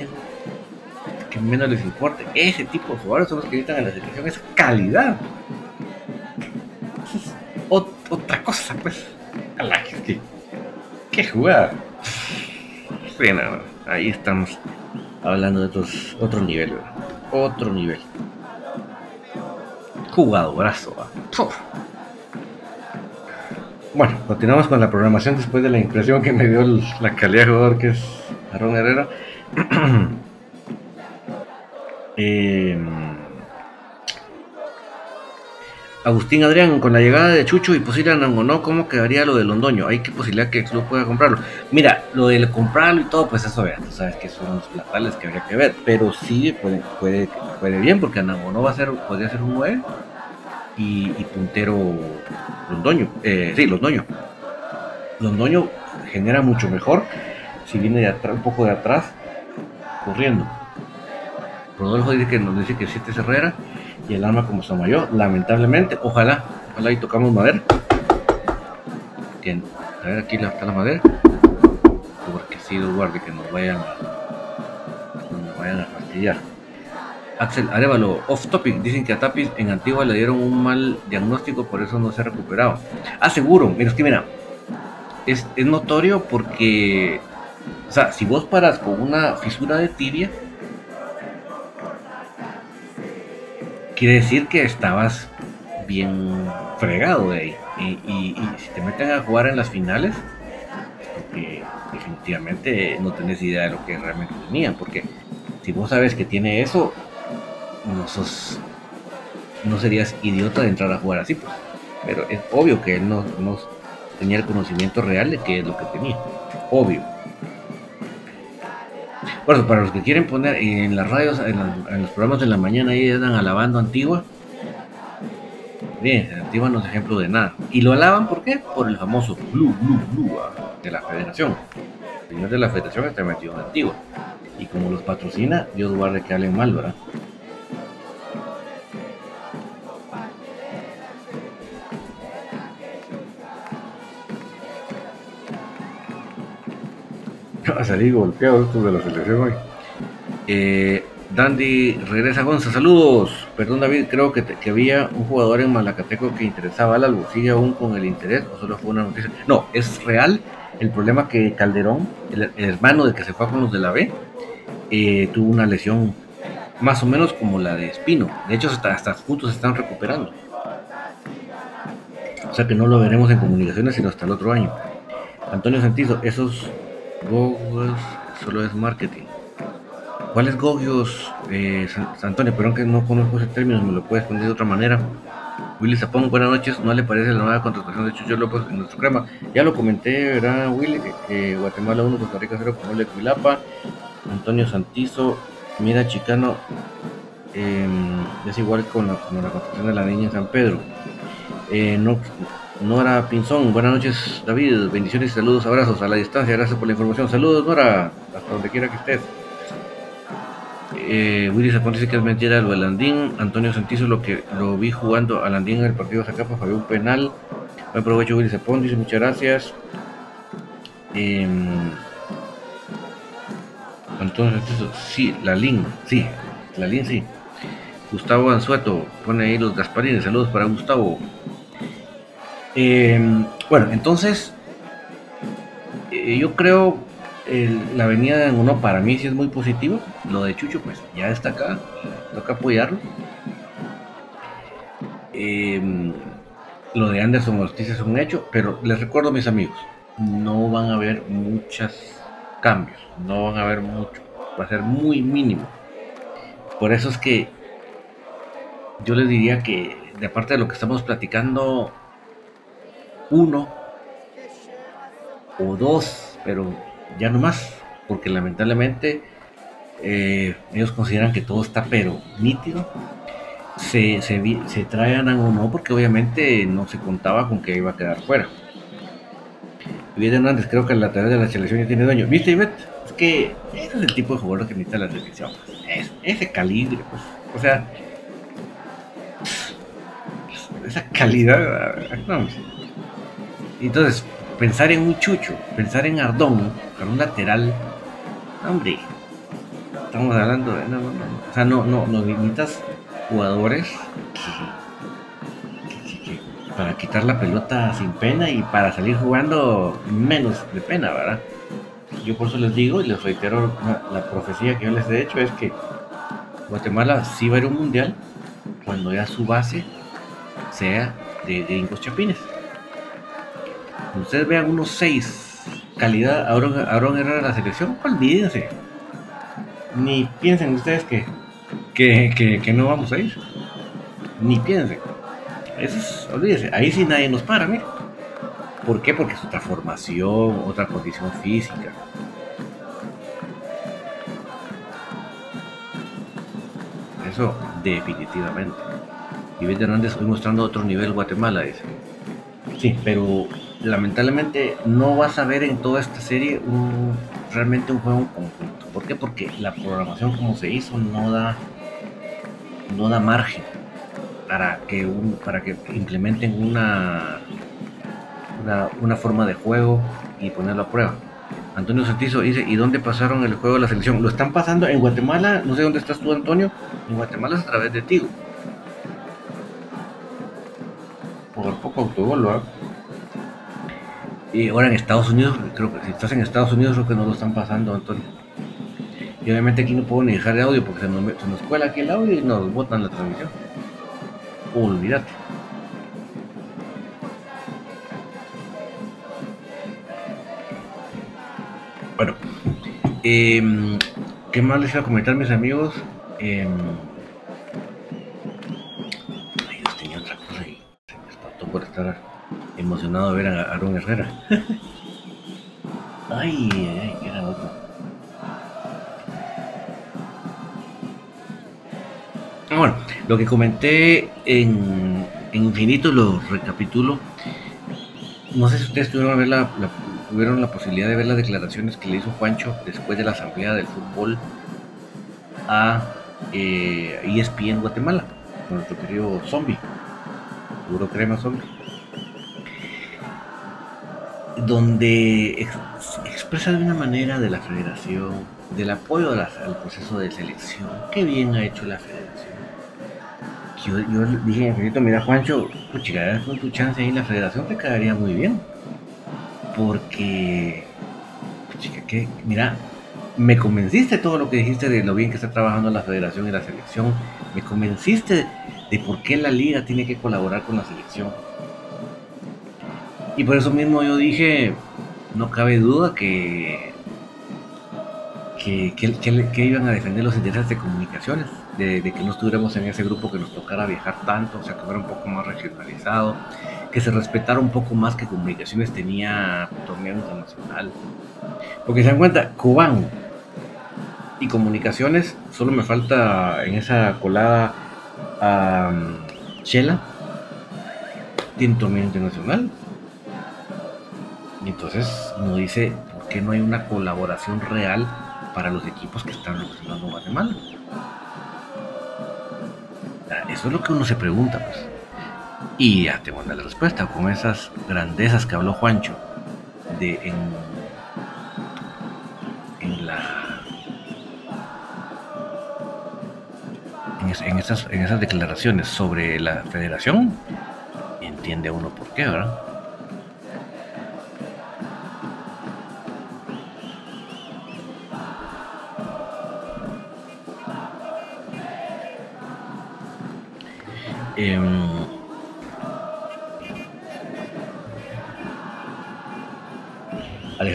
que menos les importe. Ese tipo de jugadores son los que necesitan en la selección, es calidad. otra cosa, pues. que, qué jugada. ahí estamos hablando de otros, otro nivel, otro nivel jugadorazo. Bueno, continuamos con la programación después de la impresión que me dio la calidad de jugador que es Aaron Herrera. eh, Agustín Adrián, con la llegada de Chucho y posible no, ¿cómo quedaría lo de Londoño? ¿Hay qué posibilidad que el club pueda comprarlo? Mira, lo de comprarlo y todo, pues eso ya, tú sabes que son los platales que habría que ver, pero sí puede, puede, puede bien, porque Anangonó va a ser, podría ser un 9 y, puntero Londoño, eh, sí, Londoño. Londoño genera mucho mejor si viene de atrás, un poco de atrás, corriendo. Rodolfo dice que nos dice que 7 es Herrera y el arma como Samayo, lamentablemente, ojalá, ojalá y tocamos madera. a ver, aquí está la madera. Porque si guarde que nos vayan, nos vayan a fastidiar. Axel Arevalo, off topic, dicen que a Tapis en Antigua le dieron un mal diagnóstico, por eso no se ha recuperado. Ah, seguro, mira, es que mira, es, es notorio porque, o sea, si vos paras con una fisura de tibia, quiere decir que estabas bien fregado de ahí. Y, si te meten a jugar en las finales, porque definitivamente no tenés idea de lo que realmente tenían, porque si vos sabes que tiene eso, no sos, no serías idiota de entrar a jugar así, pues. Pero es obvio que él no, no tenía el conocimiento real de qué es lo que tenía. Obvio. Bueno, para los que quieren poner en las radios, en, los programas de la mañana, ahí están alabando Antigua. Bien, Antigua no es ejemplo de nada. Y lo alaban, ¿por qué? Por el famoso Blue, Blue, Blue ah, de la federación. El señor de la federación está metido en Antigua. Y como los patrocina, Dios guarde que hablen mal, ¿verdad? Salir golpeado esto de la selección hoy. Eh, Dandy regresa Gonza, saludos. Perdón David, creo que, había un jugador en Malacateco que interesaba algo. ¿Sigue aún con el interés o solo fue una noticia? No, es real el problema que Calderón, el, hermano de que se fue con los de la B, eh, tuvo una lesión más o menos como la de Espino. De hecho, hasta, hasta juntos se están recuperando. O sea que no lo veremos en comunicaciones sino hasta el otro año. Antonio Santizo, esos Gogios solo es marketing. ¿Cuáles Gogios, eh, Antonio? Pero aunque no conozco ese término, me lo puedes poner de otra manera. Willy Zapón, buenas noches. ¿No le parece la nueva contratación de Chucho López en nuestro crema? Ya lo comenté, ¿verdad, Willy? Que, Guatemala 1, Costa Rica 0 con de Cuilapa. Antonio Santizo, mira, chicano. Em, es igual con la, con la contratación de la niña en San Pedro. Eh, no, Nora Pinzón, buenas noches David, bendiciones saludos, abrazos a la distancia, gracias por la información. Saludos Nora, hasta donde quiera que estés. Eh, Willy Zapón dice que es mentira lo de. Antonio Santizo lo que lo vi jugando a Landín en el partido de Zacapa fue un penal. Buen provecho Willy Zapón, dice muchas gracias. Eh, Antonio Santizo, sí, la LIN, sí, la LIN sí. Gustavo Anzueto pone ahí los Gasparines, saludos para Gustavo. Em, bueno, entonces, eh, yo creo la venida de uno para mí sí es muy positivo. Lo de Chucho, pues ya está acá, toca apoyarlo. Em, lo de Anderson Ortiz es un hecho, pero les recuerdo, mis amigos, no van a haber muchos cambios, no van a haber mucho, va a ser muy mínimo. Por eso es que yo les diría que, de parte de lo que estamos platicando, uno o dos, pero ya no más, porque lamentablemente eh, ellos consideran que todo está pero nítido. Se, se, se traen o no, porque obviamente no se contaba con que iba a quedar fuera. Luis Hernández, creo que el lateral de la selección ya tiene dueño. ¿Viste, Ivette? Es que ese es el tipo de jugador que necesita la selección. Es, ese calibre, pues. O sea, esa calidad. No, entonces, pensar en un chucho, pensar en Ardón, con un lateral, hombre, estamos hablando de. No, no, no. O sea, no, no, no limitas jugadores para quitar la pelota sin pena y para salir jugando menos de pena, ¿verdad? Yo por eso les digo y les reitero la, profecía que yo les he hecho es que Guatemala sí va a ir a un mundial cuando ya su base sea de, de Chapines ustedes vean unos 6 calidad Aaron, Aaron Herrera la selección, olvídense. Ni piensen ustedes que, que, no vamos a ir. Ni piensen. Eso es, olvídense, ahí sí nadie nos para, mire. ¿Por qué? Porque es otra formación, otra condición física. Eso definitivamente. Y de Hernández hoy mostrando otro nivel Guatemala, dice. Sí, pero lamentablemente no vas a ver en toda esta serie realmente un juego en conjunto. ¿Por qué? Porque la programación como se hizo no da, no da margen para que, un, para que implementen una, una, forma de juego y ponerlo a prueba. Antonio Santizo dice, ¿y dónde pasaron el juego de la selección? Lo están pasando en Guatemala, no sé dónde estás tú Antonio, en Guatemala es a través de Tigo. Por poco autogol, ¿verdad? Y ahora en Estados Unidos, creo que si estás en Estados Unidos, creo que no lo están pasando, Antonio. Y obviamente aquí no puedo ni dejar de audio porque se nos, se nos cuela aquí el audio y nos botan la transmisión. Olvídate. Bueno, em, ¿qué más les iba a comentar, mis amigos? Em, ay, Dios, tenía otra cosa y se me espantó por estar emocionado de ver a Aaron Herrera. ay, ay, ay, ¿qué era otro? Ah, Bueno, lo que comenté en, en Infinito lo recapitulo. No sé si ustedes tuvieron, ver la, la- tuvieron la posibilidad de ver las declaraciones que le hizo Juancho después de la asamblea del fútbol a eh, ESPN Guatemala, con nuestro querido Zombie, Puro Crema Zombie, donde ex- expresa de una manera de la federación, del apoyo al proceso de selección, qué bien ha hecho la federación. Yo, yo dije, mira Juancho, puchica, con tu chance ahí la federación te quedaría muy bien. Porque, puchica, que, mira, me convenciste todo lo que dijiste de lo bien que está trabajando la federación y la selección. Me convenciste de por qué la liga tiene que colaborar con la selección. Y por eso mismo yo dije, no cabe duda que, que, que- iban a defender los intereses de comunicaciones, de, que no estuviéramos en ese grupo que nos tocara viajar tanto, o sea, que fuera un poco más regionalizado, que se respetara un poco más que comunicaciones tenía torneo internacional. Porque se dan cuenta, Cubán y comunicaciones, solo me falta en esa colada a Chela, tiene torneo internacional. Entonces uno dice, ¿por qué no hay una colaboración real para los equipos que están representando Guatemala? Eso es lo que uno se pregunta, pues. Y ya tengo una respuesta con esas grandezas que habló Juancho de en, en la en esas, en esas declaraciones sobre la federación entiende uno por qué, ¿verdad?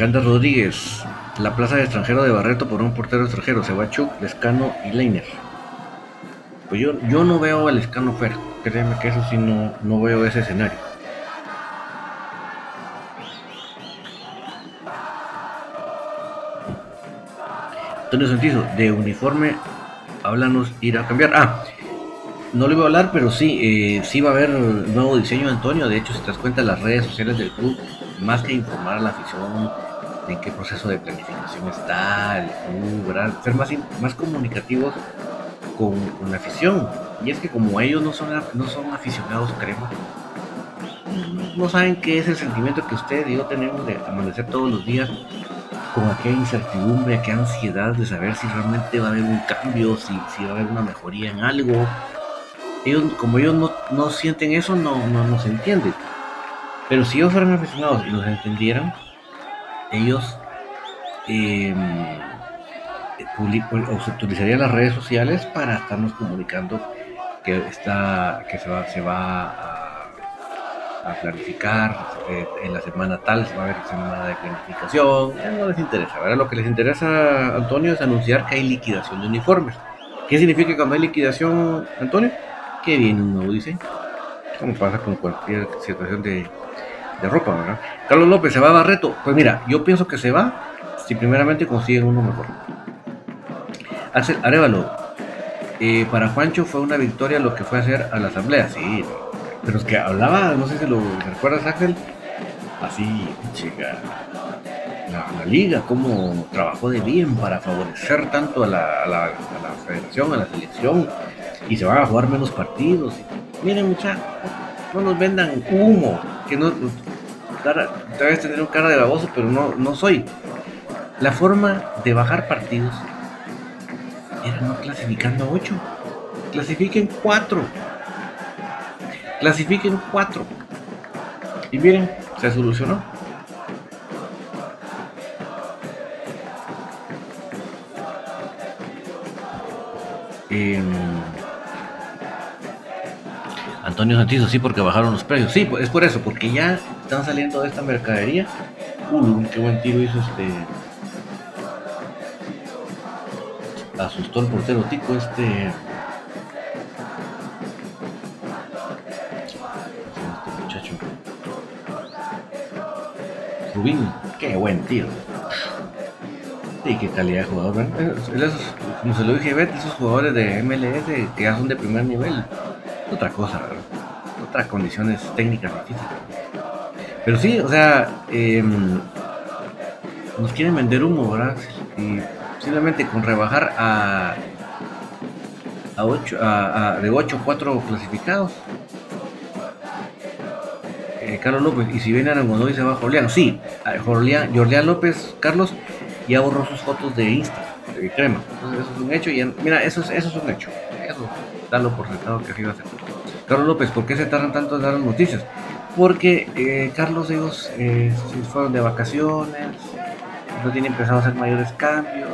Alejandra Rodríguez, la plaza de extranjero de Barreto por un portero extranjero, se va Chuck, Lescano y Leiner. Pues yo, yo no veo a Lescano fuera, créeme que eso sí no, no veo ese escenario. Antonio Santizo, de uniforme, háblanos, ir a cambiar. Ah, no le voy a hablar, pero sí, eh, sí va a haber nuevo diseño, Antonio. De hecho, si te das cuenta, las redes sociales del club, más que informar a la afición en qué proceso de planificación está el club, ser más, más comunicativos con, con la afición. Y es que como ellos no son, no son aficionados, crema, no saben qué es el sentimiento que usted y yo tenemos de amanecer todos los días con aquella incertidumbre, aquella ansiedad de saber si realmente va a haber un cambio, si, si va a haber una mejoría en algo. Ellos, como ellos no, no sienten eso, no, no, se entiende. Pero si ellos fueran aficionados y los entendieran, ellos eh, se utilizarían las redes sociales para estarnos comunicando que está que se va, se va a, a planificar eh, en la semana tal, se va a ver semana de planificación, no les interesa, ¿verdad? Lo que les interesa, Antonio, es anunciar que hay liquidación de uniformes. ¿Qué significa cuando hay liquidación, Antonio? Que viene un nuevo diseño, como pasa con cualquier situación de, de ropa, ¿verdad? Carlos López, ¿se va a Barreto? Pues mira, yo pienso que se va si primeramente consiguen uno mejor. Axel Arevalo, eh, para Juancho fue una victoria lo que fue hacer a la asamblea, sí, pero es que hablaba, no sé si lo recuerdas, Axel, así, chica, la, liga, cómo trabajó de bien para favorecer tanto a la federación, a la selección, y se van a jugar menos partidos. Miren, muchachos, no nos vendan humo, que no, cara, tal vez tener un cara de baboso, pero no, no soy. La forma de bajar partidos era no clasificando a 8. Clasifiquen 4. Clasifiquen 4. Y miren, se solucionó. Em, Antonio Santizo, sí, porque bajaron los precios. Sí, es por eso, porque ya están saliendo de esta mercadería. Uy, qué buen tiro hizo este asustó el portero Tico este. Este muchacho. Rubín, qué buen tiro. Sí, qué calidad de jugador. Esos, como se lo dije, Bet, esos jugadores de MLS que ya son de primer nivel, otra cosa, otras condiciones técnicas y. Pero sí, o sea, eh, nos quieren vender humo, ¿verdad? Y simplemente con rebajar a, a, 8, a, de 8 a 4 clasificados. Eh, Carlos López, y si viene Arangonoy se va Jorleán. Sí, Jorleán López, Carlos, ya borró sus fotos de Insta, de crema. Entonces eso es un hecho. Y mira, eso es, eso es un hecho. Dalo por sentado que así va a. Carlos López, ¿por qué se tardan tanto en dar las noticias? Porque eh, Carlos, ellos eh, fueron de vacaciones, no tienen a hacer mayores cambios.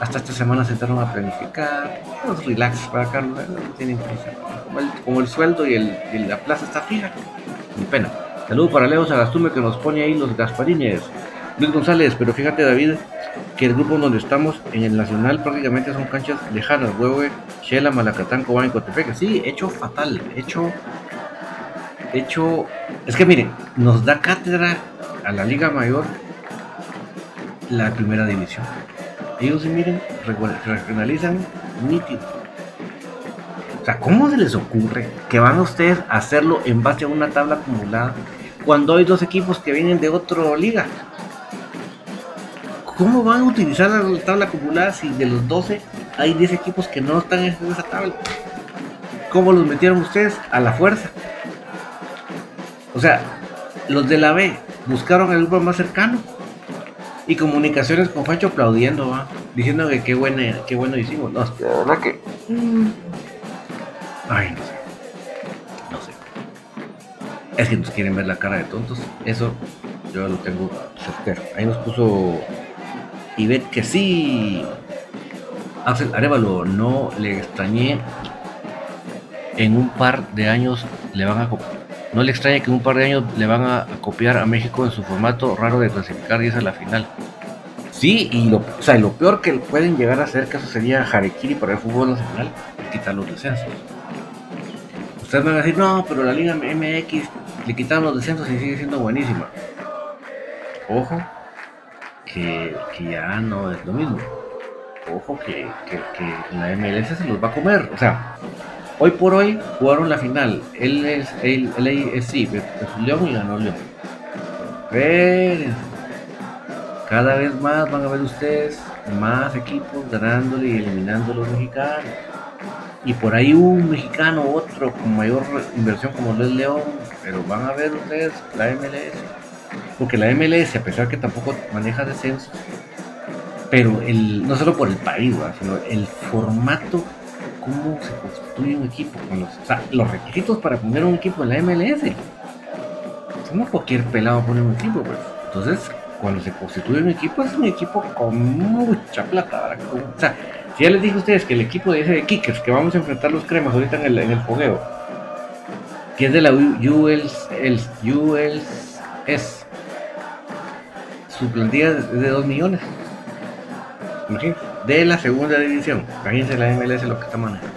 Hasta esta semana se entraron a planificar. Pues relax para Carlos, no tienen prisa. Como el, como el sueldo y, el, la plaza está fija, ni pena. Saludos para Leo Sagastume que nos pone ahí los Gasparines. Luis González, pero fíjate David, que el grupo donde estamos en el Nacional prácticamente son canchas lejanas, Huehue, Shela, Malacatán, Cobán y Cotepeque. Sí, hecho fatal, hecho, hecho, es que miren, nos da cátedra a la Liga Mayor la primera división. Ellos, miren, regionalizan nítido. O sea, ¿cómo se les ocurre que van a ustedes a hacerlo en base a una tabla acumulada cuando hay dos equipos que vienen de otra liga? ¿Cómo van a utilizar la tabla acumulada si de los 12 hay 10 equipos que no están en esa tabla? ¿Cómo los metieron ustedes? A la fuerza. O sea, los de la B buscaron el grupo más cercano y comunicaciones con Fancho aplaudiendo, ¿va? diciendo que qué, buena, qué bueno hicimos. No, la verdad que. Mm. Ay, no sé. No sé. Es que nos quieren ver la cara de tontos. Eso yo lo tengo certero. Ahí nos puso Ivette que sí. Axel Arevalo, no le extrañé. En un par de años le van a no le extraña que en un par de años le van a, copiar a México en su formato raro de clasificar y es a la final. Sí, y lo, o sea, lo peor que pueden llegar a hacer, que eso sería Harekiri para el fútbol nacional, quitar los descensos. Ustedes van a decir, no, pero la Liga MX le quitaron los descensos y sigue siendo buenísima. Ojo, que, ya no es lo mismo. Ojo que, que la MLS se los va a comer. O sea, Hoy por hoy jugaron la final. Él es, es sí, León y ganó León. Pero cada vez más van a ver ustedes más equipos ganándole y eliminando a los mexicanos. Y por ahí un mexicano, otro con mayor inversión como lo es León. Pero van a ver ustedes la MLS. Porque la MLS, a pesar que tampoco maneja descenso, pero el, no solo por el país, sino el formato cómo se constituye un equipo, con o sea, los requisitos para poner un equipo en la MLS. No cualquier pelado pone un equipo, pues. Entonces, cuando se constituye un equipo, es un equipo con mucha plata. O sea, si ya les dije a ustedes que el equipo de ese de Kickers, que vamos a enfrentar los cremas ahorita en el, en el fogueo, que es de la ULS, ULS, su plantilla es de 2 millones. Imagínense de la segunda división. Imagínense la MLS lo que está manejando.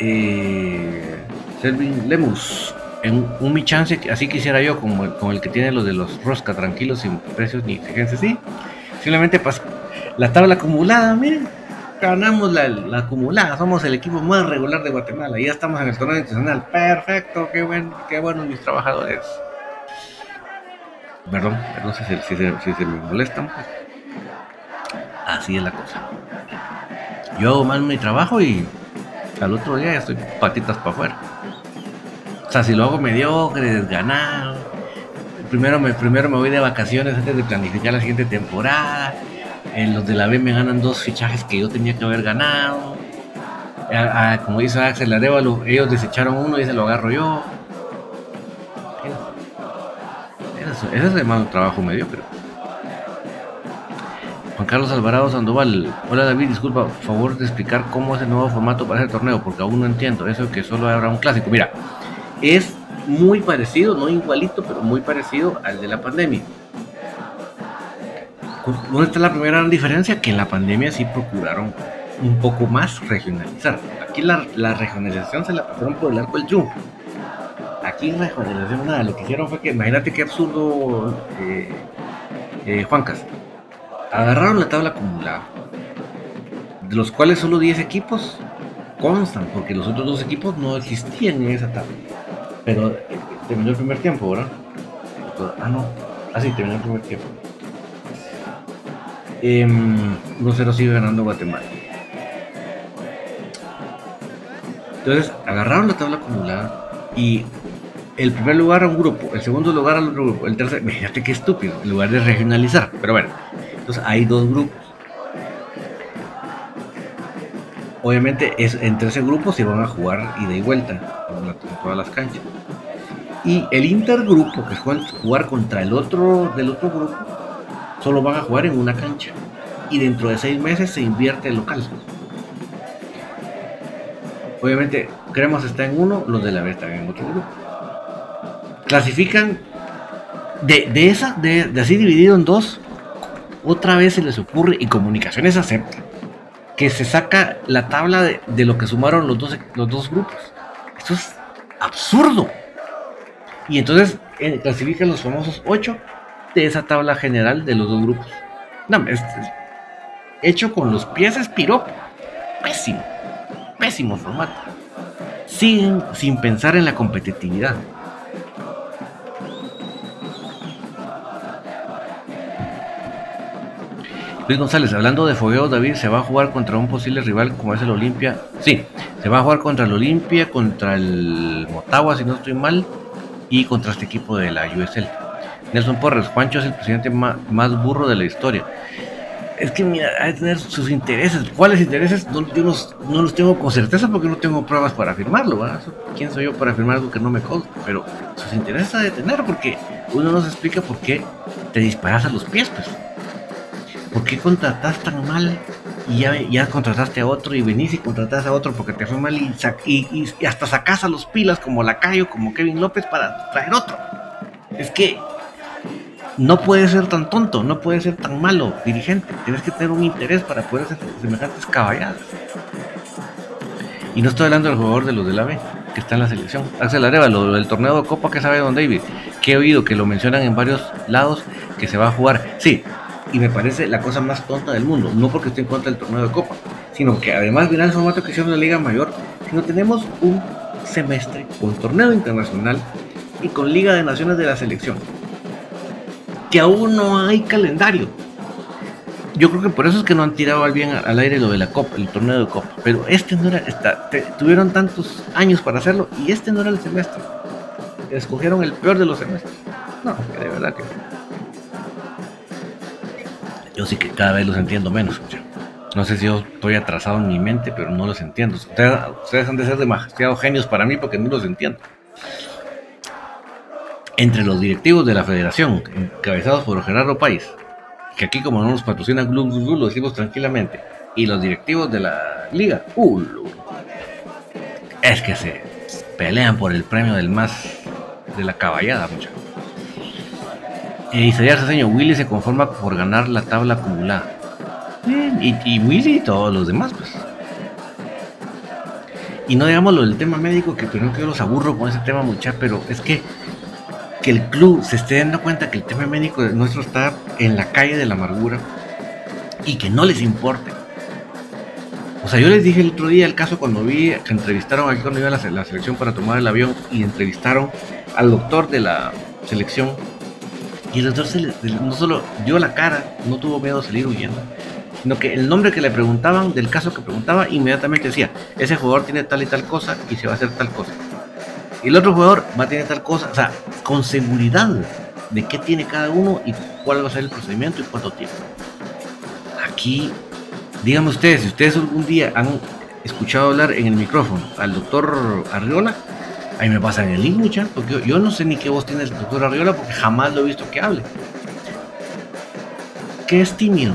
Eh, Selvin Lemus. En un mi chance, así quisiera yo, como el, el que tiene los de los Rosca, tranquilos, sin precios ni exigencias, sí. Simplemente pues, la tabla acumulada, miren, ganamos la, la, acumulada, somos el equipo más regular de Guatemala, ya estamos en el torneo internacional, perfecto, qué bueno, qué bueno mis trabajadores. Perdón, no sé si, se me molestan. Así es la cosa. Yo hago mal mi trabajo y al otro día ya estoy patitas para afuera. O sea, si lo hago mediocre, desganado. Primero me, primero me voy de vacaciones antes de planificar la siguiente temporada. En los de la B me ganan dos fichajes que yo tenía que haber ganado. como dice Axel Arevalo, ellos desecharon uno y se lo agarro yo. Ese es el trabajo mediocre. Juan Carlos Alvarado Sandoval. Hola David, disculpa, por favor de explicar cómo es el nuevo formato para ese torneo, porque aún no entiendo eso que solo habrá un clásico. Mira, es muy parecido, no igualito, pero muy parecido al de la pandemia. ¿Dónde está la primera gran diferencia? Que en la pandemia sí procuraron un poco más regionalizar. Aquí la, la regionalización se la pasaron por el arco del triunfo. Aquí regionalización nada, lo que hicieron fue que, imagínate qué absurdo, eh, eh, Juancas. Agarraron la tabla acumulada, de los cuales solo 10 equipos constan, porque los otros dos equipos no existían en esa tabla. Pero eh, terminó el primer tiempo, ¿verdad? Ah, no. Ah, sí, terminó el primer tiempo. Eh, 1-0 sigue ganando Guatemala. Entonces agarraron la tabla acumulada y el primer lugar a un grupo, el segundo lugar al otro grupo, el tercer, fíjate qué estúpido, en lugar de regionalizar. Pero bueno, entonces hay dos grupos. Obviamente es, entre ese grupo se van a jugar ida y vuelta en, todas las canchas. Y el intergrupo, que es jugar contra el otro del otro grupo, solo van a jugar en una cancha. Y dentro de seis meses se invierte el local. Obviamente, Cremas está en uno, los de la B están en otro grupo. Clasifican de, de esa, de, de, así dividido en dos, otra vez se les ocurre, y Comunicaciones acepta, que se saca la tabla de, de lo que sumaron los dos, los dos grupos. Esto es absurdo. Y entonces eh, clasifican los famosos ocho de esa tabla general de los dos grupos. No, hecho con los pies es piropo. Pésimo pésimo formato. Siguen sin pensar en la competitividad. Luis González, hablando de fogueo, David, ¿se va a jugar contra un posible rival como es el Olimpia? Sí, se va a jugar contra el Olimpia, contra el Motagua, si no estoy mal, y contra este equipo de la USL. Nelson Porres, Juancho es el presidente más, burro de la historia es que mira, hay que tener sus intereses. ¿Cuáles intereses? No, yo no, no, los tengo con certeza porque no tengo pruebas para afirmarlo. ¿verdad? ¿Quién soy yo para afirmar algo que no me consta? Pero sus intereses hay de tener porque uno nos explica por qué te disparas a los pies. Pues. ¿Por qué contratas tan mal y ya, ya contrataste a otro y venís y contratas a otro porque te fue mal y, hasta sacas a los pilas como Lacayo, como Kevin López para traer otro? Es que no puede ser tan tonto, no puede ser tan malo dirigente. Tienes que tener un interés para poder hacer semejantes caballadas. Y no estoy hablando del jugador de los de la B, que está en la selección. Axel Arevalo, del torneo de Copa que sabe Don David, que he oído que lo mencionan en varios lados, que se va a jugar. Sí, y me parece la cosa más tonta del mundo. No porque esté en contra del torneo de Copa, sino que además mira el formato que hicieron la Liga Mayor, sino tenemos un semestre con torneo internacional y con Liga de Naciones de la selección que aún no hay calendario. Yo creo que por eso es que no han tirado al bien al aire lo de la Copa, el torneo de Copa. Pero este no era, te, tuvieron tantos años para hacerlo y este no era el semestre. Escogieron el peor de los semestres. No, de verdad que. Yo sí que cada vez los entiendo menos. No sé si yo estoy atrasado en mi mente, pero no los entiendo. Ustedes, han de ser demasiado genios para mí porque no los entiendo entre los directivos de la federación, encabezados por Gerardo País, que aquí como no nos patrocina Glub Glub, lo decimos tranquilamente, y los directivos de la liga, uh, es que se pelean por el premio del más de la caballada, muchachos. Y sería señor Willy se conforma por ganar la tabla acumulada. Y, y Willy y todos los demás, pues. Y no digamos lo del tema médico, que creo que yo los aburro con ese tema, mucha, pero es que que el club se esté dando cuenta que el tema médico nuestro está en la calle de la amargura y que no les importe. O sea, yo les dije el otro día el caso cuando vi que entrevistaron aquí cuando iba la, la selección para tomar el avión y entrevistaron al doctor de la selección. Y el doctor se no solo dio la cara, no tuvo miedo a salir huyendo, sino que el nombre que le preguntaban, del caso que preguntaba, inmediatamente decía, ese jugador tiene tal y tal cosa y se va a hacer tal cosa. Y el otro jugador va a tener tal cosa, o sea, con seguridad de qué tiene cada uno y cuál va a ser el procedimiento y cuánto tiempo. Aquí, díganme ustedes, si ustedes algún día han escuchado hablar en el micrófono al doctor Arriola, ahí me pasan el link, porque yo, no sé ni qué voz tiene el doctor Arriola porque jamás lo he visto que hable. Que es tímido,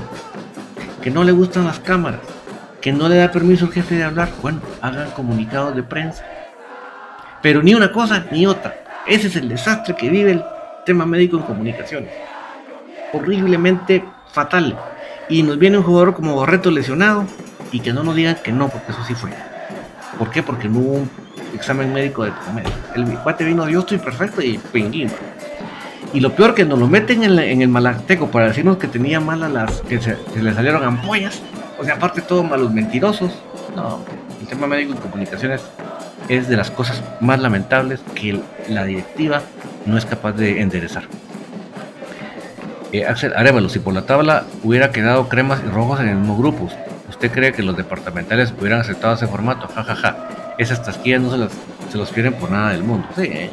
que no le gustan las cámaras, que no le da permiso al jefe de hablar. Bueno, hagan comunicados de prensa pero ni una cosa ni otra. Ese es el desastre que vive el tema médico en comunicaciones. Horriblemente fatal. Y nos viene un jugador como Barreto lesionado y que no nos digan que no, porque eso sí fue. ¿Por qué? Porque no hubo un examen médico de comedia. El cuate vino, yo estoy perfecto y pinguín. Y lo peor que nos lo meten en, en el malateco para decirnos que tenía malas las, que se, le salieron ampollas. O sea, aparte todo malos mentirosos. No, el tema médico y comunicaciones es de las cosas más lamentables que la directiva no es capaz de enderezar. Eh, Axel Arevalo, si por la tabla hubiera quedado cremas y rojos en el mismo grupo, ¿usted cree que los departamentales hubieran aceptado ese formato? Ja, ja, ja. Esas tasquillas no se, las, se los quieren por nada del mundo. Sí, eh,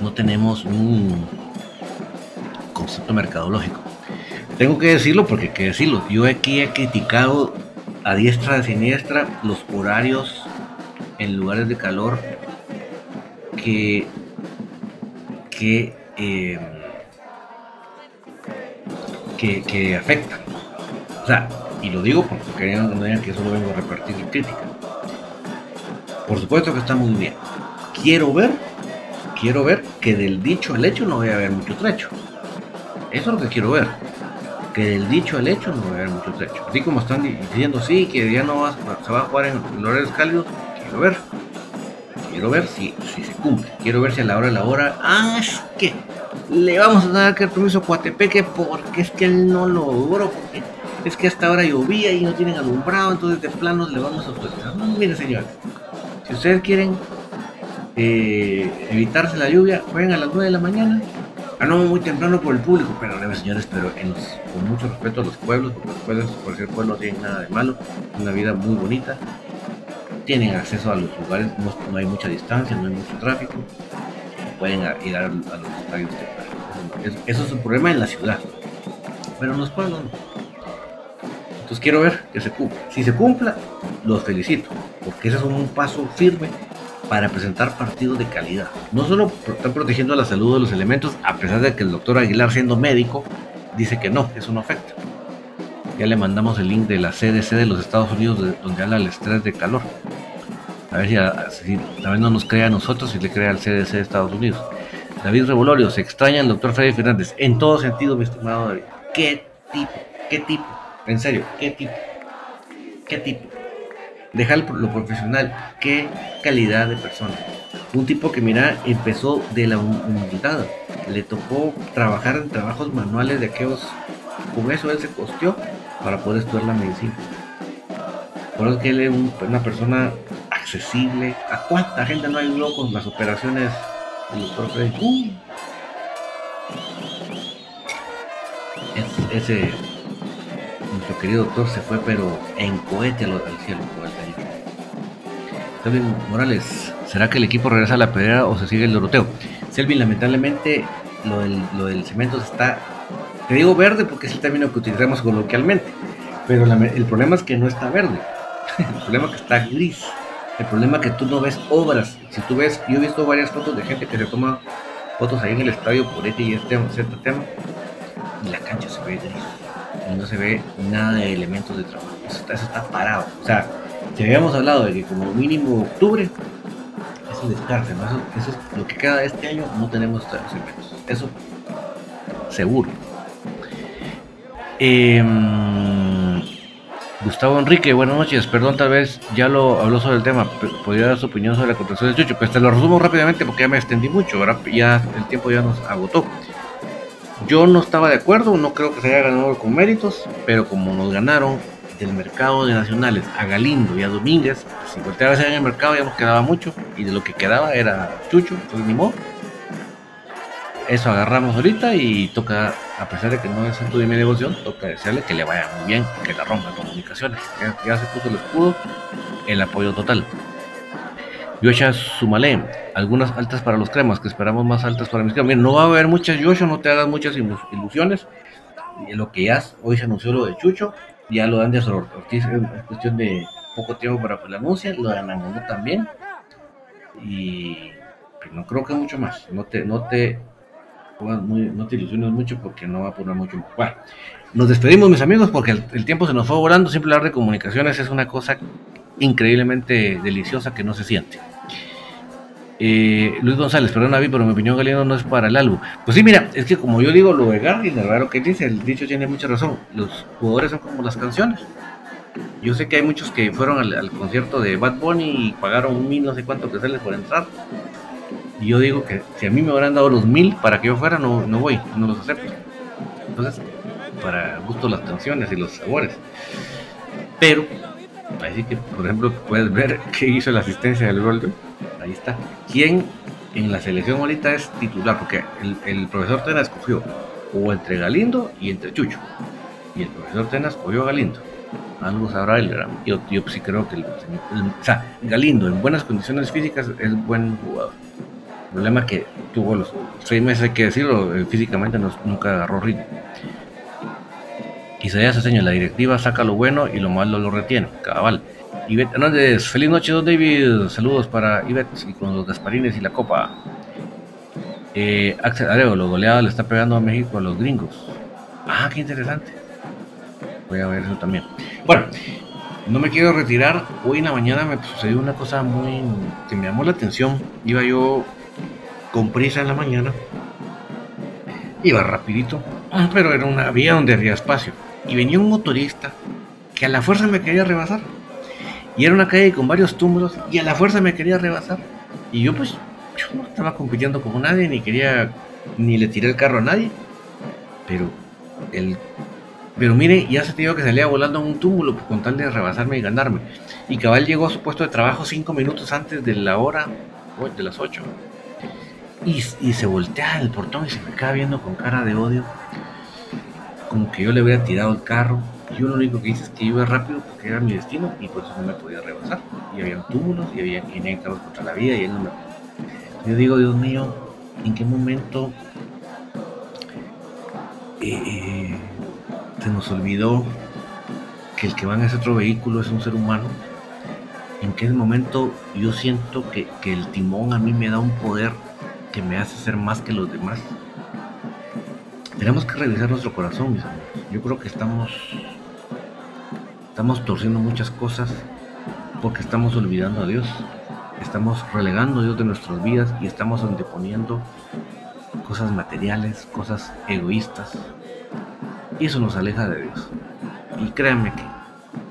no tenemos un concepto mercadológico. Tengo que decirlo porque hay que decirlo. Yo aquí he criticado a diestra y siniestra los horarios en lugares de calor que que, eh, que, que, afectan. O sea, y lo digo porque no digan que solo vengo a repartir crítica. Por supuesto que está muy bien. Quiero ver, quiero ver que del dicho al hecho no voy a haber mucho trecho. Eso es lo que quiero ver. Que del dicho al hecho no va a haber mucho trecho. Así como están diciendo, sí, que ya no va, se va a jugar en horarios cálidos, quiero ver Quiero ver si, si se cumple. Quiero ver si a la hora de la hora. Ah, es que le vamos a dar el permiso a Coatepeque porque es que él no lo logró. Porque es que hasta ahora llovía y no tienen alumbrado. Entonces, de plano le vamos a autorizar. No, mire, señores. Si ustedes quieren eh, evitarse la lluvia, jueguen a las 9 de la mañana. Ah, no, muy temprano por el público, pero señores, pero con mucho respeto a los pueblos, porque los pueblos, cualquier pueblo no tiene nada de malo, una vida muy bonita, tienen acceso a los lugares, no, hay mucha distancia, no hay mucho tráfico, pueden ir a, los estadios Eso, es un problema en la ciudad, pero en los pueblos. Entonces quiero ver que se cumpla. Si se cumpla, los felicito, porque ese es un paso firme para presentar partidos de calidad. No solo están protegiendo la salud de los elementos, a pesar de que el doctor Aguilar, siendo médico, dice que no, eso no afecta. Ya le mandamos el link de la CDC de los Estados Unidos, donde habla del estrés de calor. A ver si, también no nos crea a nosotros y le crea al CDC de Estados Unidos. David Revolorio, se extraña el doctor Freddy Fernández. En todo sentido, mi estimado David. ¿Qué tipo? ¿Qué tipo? En serio, ¿qué tipo? ¿Qué tipo? Dejar lo profesional. ¿Qué calidad de persona? Un tipo que, mira, empezó de la humildad. Le tocó trabajar en trabajos manuales de aquellos. Con eso él se costeó para poder estudiar la medicina. Por eso que él es una persona accesible. ¿A cuánta gente no ayudó con las operaciones del doctor Freddy? Uh. ese nuestro querido doctor se fue pero en cohete al, cielo Selvin Morales, ¿será que el equipo regresa a la pedrera o se sigue el doroteo? Selvin, lamentablemente lo del, lo del cemento está te digo verde porque es el término que utilizamos coloquialmente, pero el problema es que no está verde, el problema es que está gris, el problema es que tú no ves obras. Si tú ves, yo he visto varias fotos de gente que se toma fotos ahí en el estadio por este y este cierto tema, y la cancha se ve gris, y no se ve nada de elementos de trabajo, eso está, parado. O sea, si habíamos hablado de que como mínimo octubre, eso descarce, ¿no? eso, es lo que queda de este año, no tenemos elementos. Eso seguro. Em, Gustavo Enrique, buenas noches. Perdón, tal vez ya lo habló sobre el tema. Podría dar su opinión sobre la contratación de Chucho. Pues te lo resumo rápidamente porque ya me extendí mucho. Ahora ya el tiempo ya nos agotó. Yo no estaba de acuerdo, no creo que se haya ganado con méritos, pero como nos ganaron del mercado de nacionales a Galindo y a Domínguez, si volteaba en el mercado ya nos quedaba mucho y de lo que quedaba era Chucho, entonces ni modo eso agarramos ahorita y toca, a pesar de que no es centro de mi negocio, toca desearle que le vaya muy bien, que la rompa comunicaciones. Ya, se puso el escudo, el apoyo total. Yosha Sumale, algunas altas para los cremas, que esperamos más altas para mis cremas. Mira, no va a haber muchas Yosha, no te hagas muchas ilusiones. Lo que ya hoy se anunció lo de Chucho, ya lo dan de Ortiz, es cuestión de poco tiempo para que lo anuncien, lo de Anangonó también. Y pues, no creo que mucho más. No te, no te no te ilusiones mucho porque no va a poner mucho. Bueno, nos despedimos, mis amigos, porque el, tiempo se nos fue volando. Siempre hablar de comunicaciones es una cosa increíblemente deliciosa que no se siente. Eh, Luis González, perdón, David, pero mi opinión Galindo no es para el álbum. Pues sí, mira, es que como yo digo lo de Gardiner, lo que dice, el dicho tiene mucha razón. Los jugadores son como las canciones. Yo sé que hay muchos que fueron al, concierto de Bad Bunny y pagaron mil, no sé cuánto que sale por entrar. Y yo digo que si a mí me hubieran dado los mil para que yo fuera, no, no voy, no los acepto. Entonces, para gusto las canciones y los sabores. Pero, así que, por ejemplo, puedes ver qué hizo la asistencia del Golden. Ahí está. ¿Quién en la selección ahorita es titular? Porque el, profesor Tena escogió o entre Galindo y entre Chucho. Y el profesor Tena escogió a Galindo algo sabrá él, yo, yo sí creo que el, o sea, Galindo en buenas condiciones físicas es buen jugador. Problema que tuvo los seis meses, hay que decirlo, eh, físicamente nunca agarró ritmo. Hace señal, la directiva saca lo bueno y lo malo lo retiene, cabal. Ivette Hernández, feliz noche, don David. Saludos para Ivette y con los Gasparines y la Copa. Eh, Axel Arevalo, goleada le está pegando a México a los gringos. Ah, qué interesante. Voy a ver eso también. Bueno, no me quiero retirar. Hoy en la mañana me sucedió una cosa muy que me llamó la atención. Iba yo con prisa en la mañana. Iba rapidito, pero era una vía donde había espacio. Y venía un motorista que a la fuerza me quería rebasar. Y era una calle con varios túmulos y a la fuerza me quería rebasar. Y yo pues yo no estaba compitiendo con nadie, ni quería, ni le tiré el carro a nadie. Pero el pero mire, ya se te dijo que salía volando a un túmulo con tal de rebasarme y ganarme. Y cabal llegó a su puesto de trabajo cinco minutos antes de la hora, de las ocho. Y, se voltea el portón y se me queda viendo con cara de odio. Como que yo le hubiera tirado el carro. Y yo lo único que hice es que iba rápido porque era mi destino y por eso no me podía rebasar. Y había túmulos y había carros contra la vida y él no me... Yo digo, Dios mío, ¿en qué momento... Eh, se nos olvidó que el que va en ese otro vehículo es un ser humano. En qué momento yo siento que, el timón a mí me da un poder que me hace ser más que los demás. Tenemos que revisar nuestro corazón, mis amigos. Yo creo que estamos, estamos torciendo muchas cosas porque estamos olvidando a Dios. Estamos relegando a Dios de nuestras vidas y estamos anteponiendo cosas materiales, cosas egoístas, y eso nos aleja de Dios. Y créanme que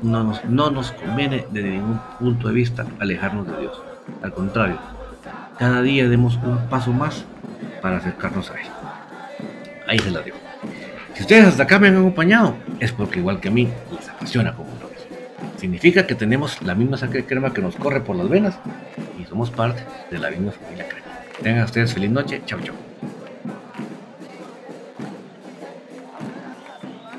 no nos, no nos conviene desde ningún punto de vista alejarnos de Dios. Al contrario, cada día demos un paso más para acercarnos a Él. Ahí se la digo. Si ustedes hasta acá me han acompañado, es porque igual que a mí les apasiona como lo. Significa que tenemos la misma sangre crema que nos corre por las venas y somos parte de la misma familia crema. Tengan ustedes feliz noche. Chau, chau.